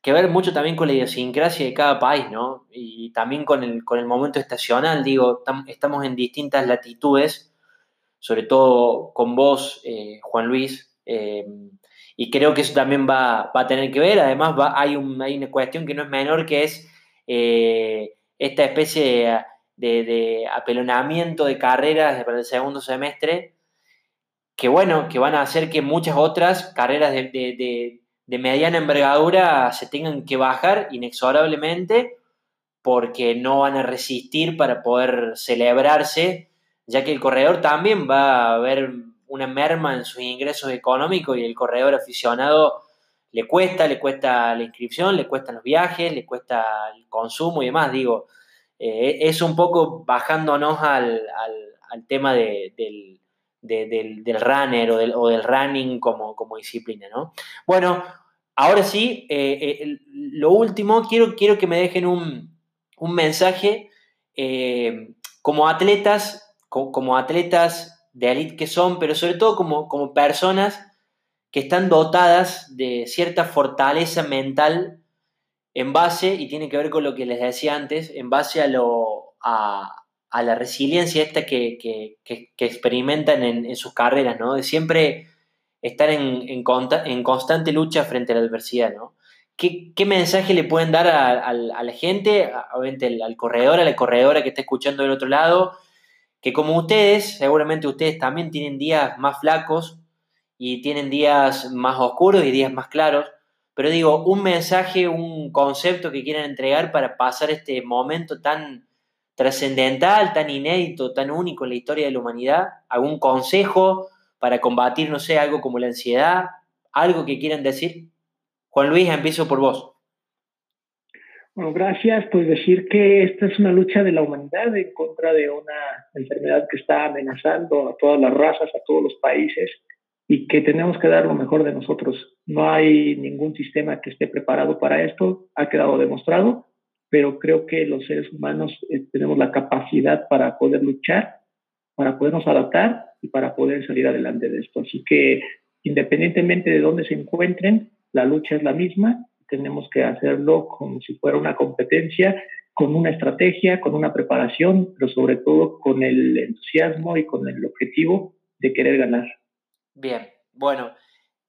que ver mucho también con la idiosincrasia de cada país, ¿no? Y también con el, con el momento estacional, digo, estamos en distintas latitudes, sobre todo con vos, eh, Juan Luis, eh, y creo que eso también va, a tener que ver, además va, hay una cuestión que no es menor, que es eh, esta especie de, de, apelonamiento de carreras para el segundo semestre, que bueno, que van a hacer que muchas otras carreras de, mediana envergadura se tengan que bajar inexorablemente porque no van a resistir para poder celebrarse, ya que el corredor también va a ver una merma en sus ingresos económicos y el corredor aficionado le cuesta, le cuesta la inscripción, le cuestan los viajes, le cuesta el consumo y demás. Digo, eh, es un poco bajándonos al, tema del, del, runner o del, o del running como, como, disciplina, ¿no? Bueno, ahora sí, eh, eh, lo último, quiero, quiero que me dejen un, mensaje como atletas, como, atletas de élite que son, pero sobre todo como, como personas que están dotadas de cierta fortaleza mental en base, y tiene que ver con lo que les decía antes, en base a, la resiliencia esta que, experimentan en, sus carreras, ¿no? De siempre estar en, constante lucha frente a la adversidad, ¿no? ¿Qué, mensaje le pueden dar a, la gente, obviamente al corredor, a la corredora que está escuchando del otro lado, que como ustedes, seguramente ustedes también tienen días más flacos, y tienen días más oscuros y días más claros, pero digo, un mensaje, un concepto que quieran entregar para pasar este momento tan trascendental, tan inédito, tan único en la historia de la humanidad, algún consejo para combatir, no sé, algo como la ansiedad, algo que quieran decir. Juan Luis, empiezo por vos. Bueno, gracias. Pues decir que esta es una lucha de la humanidad en contra de una enfermedad que está amenazando a todas las razas, a todos los países y que tenemos que dar lo mejor de nosotros. No hay ningún sistema que esté preparado para esto, ha quedado demostrado, pero creo que los seres humanos eh, tenemos la capacidad para poder luchar, para podernos adaptar y para poder salir adelante de esto. Así que independientemente de dónde se encuentren, la lucha es la misma, tenemos que hacerlo como si fuera una competencia, con una estrategia, con una preparación, pero sobre todo con el entusiasmo y con el objetivo de querer ganar. Bien, bueno,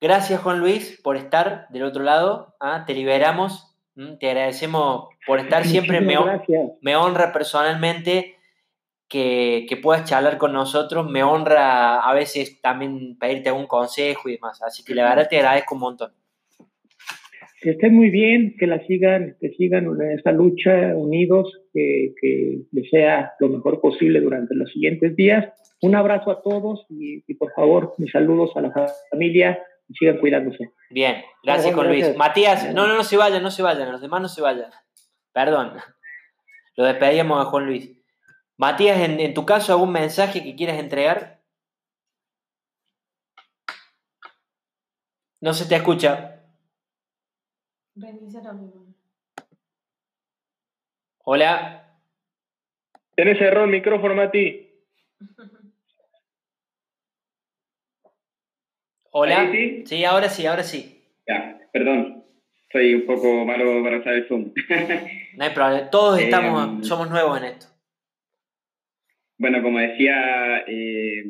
gracias Juan Luis por estar del otro lado. ¿ah? Te liberamos, te agradecemos por estar siempre. Me, me, honra personalmente que, puedas charlar con nosotros. Me honra a veces también pedirte algún consejo y demás. Así que la verdad te agradezco un montón. Que estén muy bien, que la sigan, que sigan en esta lucha unidos, que, que les sea lo mejor posible durante los siguientes días un abrazo a todos y, por favor, mis saludos a la familia y sigan cuidándose. Bien, gracias, Juan Luis. Matías, no, no, no se vayan, no se vayan, los demás no se vayan. Perdón, lo despedíamos a Juan Luis. Matías, en, tu caso, ¿algún mensaje que quieras entregar? No se te escucha. Hola. Tienes error micrófono, Mati. Hola. ¿Sí? ahora sí, ahora sí. Ya, perdón. Soy un poco malo para usar el Zoom. no hay problema. Todos eh, estamos, somos nuevos en esto. Bueno, como decía, eh,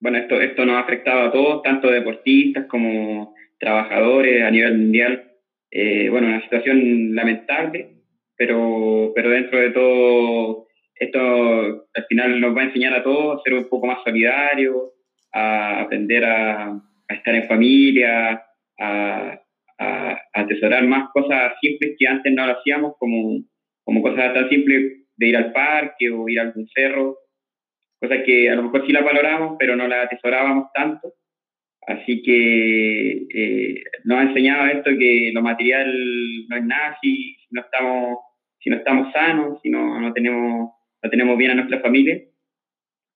bueno, esto, esto nos ha afectado a todos, tanto deportistas como trabajadores a nivel mundial. Eh, bueno, una situación lamentable, pero, pero dentro de todo, esto al final nos va a enseñar a todos a ser un poco más solidarios, a aprender a, estar en familia, a, atesorar más cosas simples que antes no lo hacíamos, como, como cosas tan simples de ir al parque o ir a algún cerro, cosas que a lo mejor sí las valoramos, pero no las atesorábamos tanto. Así que eh, nos ha enseñado esto que lo material no es nada si, no estamos si no estamos sanos, si no, no tenemos no tenemos bien a nuestra familia.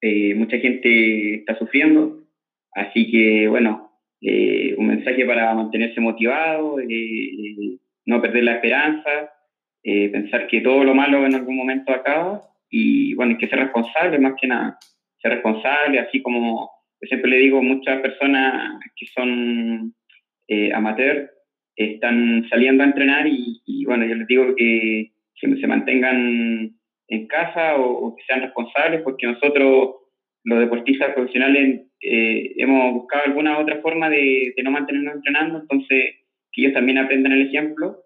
eh, mucha gente está sufriendo, así que bueno, eh, un mensaje para mantenerse motivado, eh, no perder la esperanza, pensar que todo lo malo en algún momento acaba y bueno, hay que ser responsable más que nada, ser responsable, así como yo siempre le digo, muchas personas que son amateurs están saliendo a entrenar y, y, bueno, yo les digo que, que se mantengan en casa o, que sean responsables, porque nosotros, los deportistas profesionales, eh, hemos buscado alguna otra forma de, no mantenernos entrenando, entonces que ellos también aprendan el ejemplo.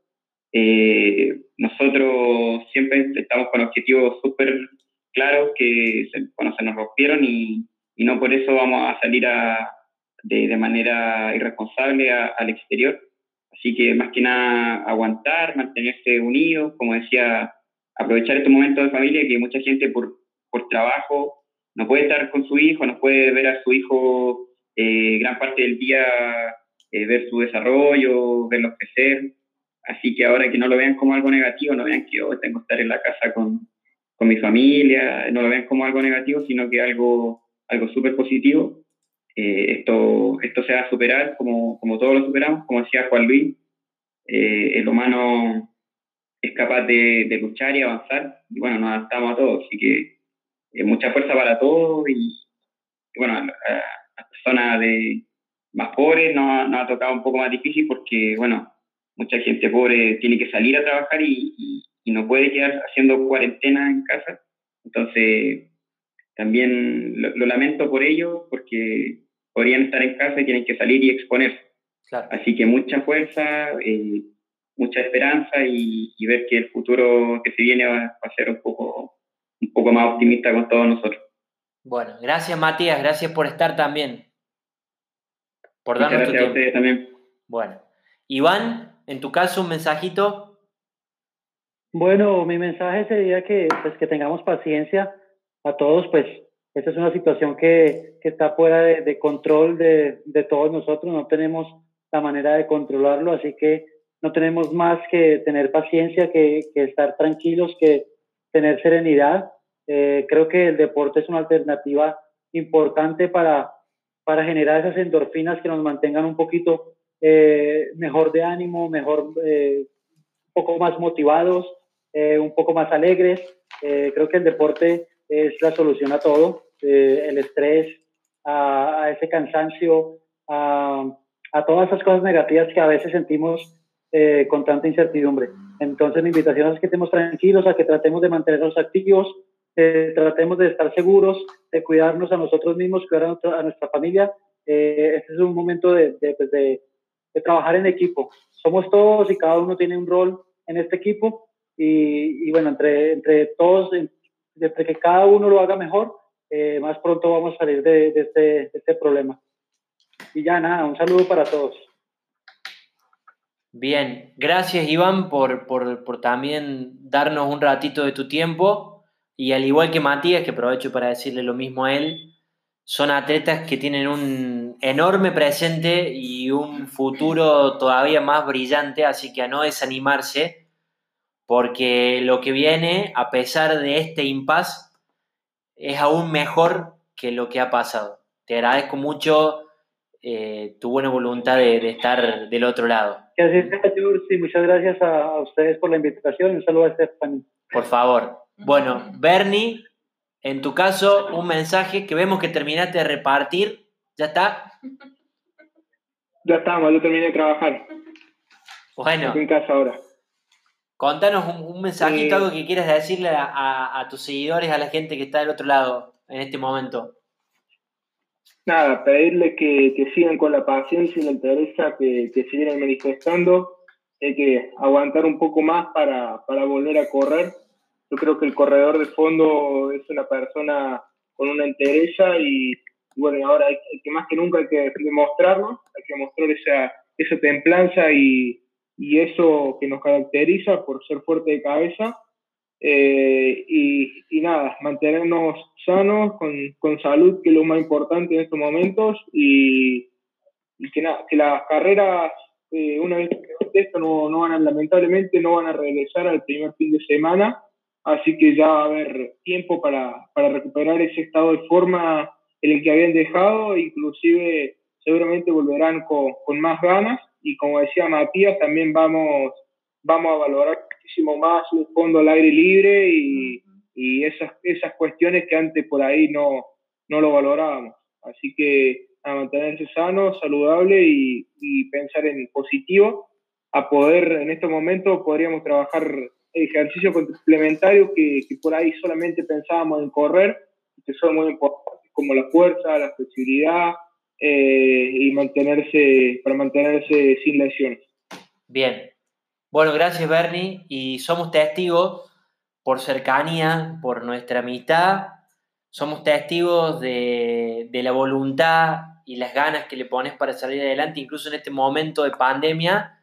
Eh, nosotros siempre estamos con objetivos súper claros que se, bueno, se nos rompieron y, y, no por eso vamos a salir a, de, de, manera irresponsable al exterior. Así que más que nada aguantar, mantenerse unidos, como decía aprovechar estos momentos de familia que mucha gente por, por trabajo no puede estar con su hijo, no puede ver a su hijo eh, gran parte del día, eh, ver su desarrollo, verlo crecer. Así que ahora que no lo vean como algo negativo, no vean que yo tengo que estar en la casa con, con mi familia, no lo vean como algo negativo, sino que algo, algo súper positivo. Eh, esto, esto se va a superar como, como todos lo superamos, como decía Juan Luis. el humano es capaz de, luchar y avanzar. Y bueno, nos adaptamos a todos, así que eh, mucha fuerza para todos y, bueno, a, las personas de más pobres nos, nos, ha tocado un poco más difícil porque, bueno, mucha gente pobre tiene que salir a trabajar y, y, no puede quedar haciendo cuarentena en casa. Entonces, también lo, lamento por ello porque podrían estar en casa y tienen que salir y exponerse. Así que mucha fuerza. Eh, mucha esperanza y, ver que el futuro que se viene va, a ser un poco, un poco más optimista con todos nosotros. Bueno, gracias Matías, gracias por estar también. Por darnos gracias tu tiempo. a ustedes también. Bueno, Iván, en tu caso un mensajito. Bueno, mi mensaje sería que, pues, que tengamos paciencia a todos, pues esta es una situación que, que está fuera de, de control de, de todos nosotros, no tenemos la manera de controlarlo, así que no tenemos más que tener paciencia, que, estar tranquilos, que tener serenidad. Eh, creo que el deporte es una alternativa importante para, para generar esas endorfinas que nos mantengan un poquito eh, mejor de ánimo, mejor, eh, un poco más motivados, un poco más alegres. creo que el deporte es la solución a todo, el estrés, a, a ese cansancio, a, a todas esas cosas negativas que a veces sentimos eh, con tanta incertidumbre. Entonces, mi invitación es que estemos tranquilos, a que tratemos de mantenernos activos, eh, tratemos de estar seguros, de cuidarnos a nosotros mismos, cuidar a, nuestra, familia. Eh, este es un momento pues, de, de, trabajar en equipo. Somos todos y cada uno tiene un rol en este equipo y, y bueno, entre, entre todos, entre que cada uno lo haga mejor, más pronto vamos a salir de, este, de este problema. Y ya nada, un saludo para todos. Bien, gracias Iván por, por, también darnos un ratito de tu tiempo y al igual que Matías, que aprovecho para decirle lo mismo a él, son atletas que tienen un enorme presente y un futuro todavía más brillante, así que a no desanimarse, porque lo que viene, a pesar de este impasse, es aún mejor que lo que ha pasado. Te agradezco mucho eh, tu buena voluntad de, estar del otro lado. muchas gracias a, ustedes por la invitación. Un saludo a Stephanie. Por favor. Bueno, Bernie, en tu caso, un mensaje que vemos que terminaste de repartir. ¿Ya está? Ya estamos, yo terminé de trabajar. Bueno. Estoy en casa ahora. Contanos un, mensajito, eh, algo que quieras decirle a tus seguidores, a la gente que está del otro lado en este momento nada, pedirles que, que, sigan con la paciencia y la interesa que, que vienen manifestando. Hay que aguantar un poco más para, para volver a correr. Yo creo que el corredor de fondo es una persona con una entereza y, bueno, ahora hay, que más que nunca hay que demostrarlo, hay que mostrar esa, esa templanza y, y eso que nos caracteriza por ser fuerte de cabeza. Eh, y, nada, mantenernos sanos, con, con, salud, que es lo más importante en estos momentos, y, que, nada, que las carreras, eh, una vez que esto, no, no van a, lamentablemente no van a regresar al primer fin de semana, así que ya va a haber tiempo para, para recuperar ese estado de forma en el que habían dejado, inclusive seguramente volverán con, con más ganas. Y como decía Matías, también vamos, vamos a valorar muchísimo más un fondo al aire libre y, y esas, esas cuestiones que antes por ahí no, no lo valorábamos. Así que a mantenerse sano, saludable y, y pensar en positivo, a poder en estos momentos podríamos trabajar ejercicios complementarios que, que por ahí solamente pensábamos en correr, que son muy importantes, como la fuerza, la flexibilidad, eh, y mantenerse, para mantenerse sin lesiones. Bien. Bueno, gracias Bernie y somos testigos por cercanía, por nuestra amistad, somos testigos de, de, la voluntad y las ganas que le pones para salir adelante, incluso en este momento de pandemia,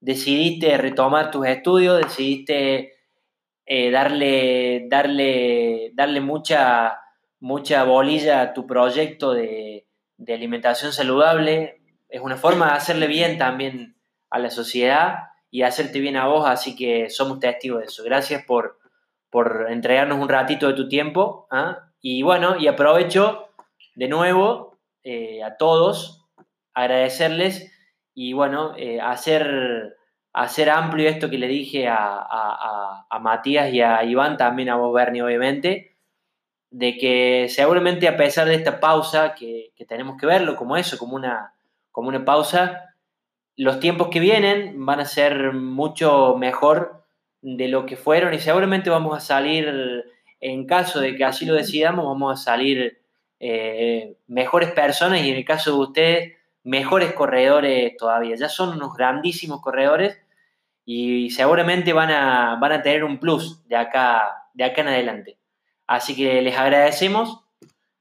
decidiste retomar tus estudios, decidiste eh, darle, darle, darle mucha, mucha bolilla a tu proyecto de, de alimentación saludable. Es una forma de hacerle bien también a la sociedad y hacerte bien a vos, así que somos testigos de eso. Gracias por, por entregarnos un ratito de tu tiempo. ¿ah? Y bueno, y aprovecho de nuevo eh, a todos, agradecerles y bueno, eh, hacer, hacer amplio esto que le dije a, a, a, Matías y a Iván, también a vos, Bernie, obviamente, de que seguramente a pesar de esta pausa, que, que, tenemos que verlo como eso, como una, como una pausa, los tiempos que vienen van a ser mucho mejor de lo que fueron y seguramente vamos a salir, en caso de que así lo decidamos, vamos a salir eh, mejores personas y en el caso de ustedes, mejores corredores todavía. Ya son unos grandísimos corredores y seguramente van a, van a tener un plus de acá, de acá en adelante. Así que les agradecemos,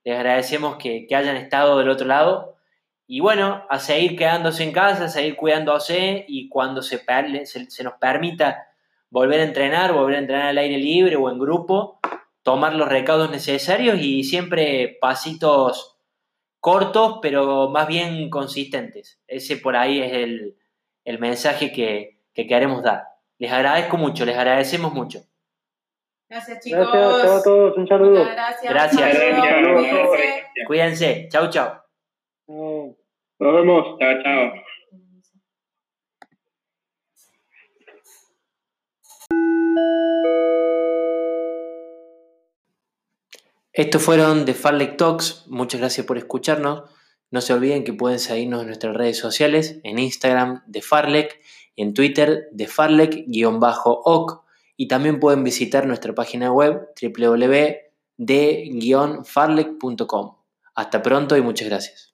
les agradecemos que, hayan estado del otro lado. Y bueno, a seguir quedándose en casa, a seguir cuidándose y cuando se, se, se nos permita volver a entrenar, volver a entrenar al aire libre o en grupo, tomar los recaudos necesarios y siempre pasitos cortos, pero más bien consistentes. Ese por ahí es el, el mensaje que, que, queremos dar. Les agradezco mucho, les agradecemos mucho. Gracias, chicos. Gracias a todos. Un saludo. Gracias. Gracias. Cuídense. Cuídense. Chau, chau. Nos vemos. Chao, chao. Estos fueron The Farlek Talks. Muchas gracias por escucharnos. No se olviden que pueden seguirnos en nuestras redes sociales, en Instagram de Farlek en Twitter de Farlek-oc y también pueden visitar nuestra página web www.de-farlek.com. Hasta pronto y muchas gracias.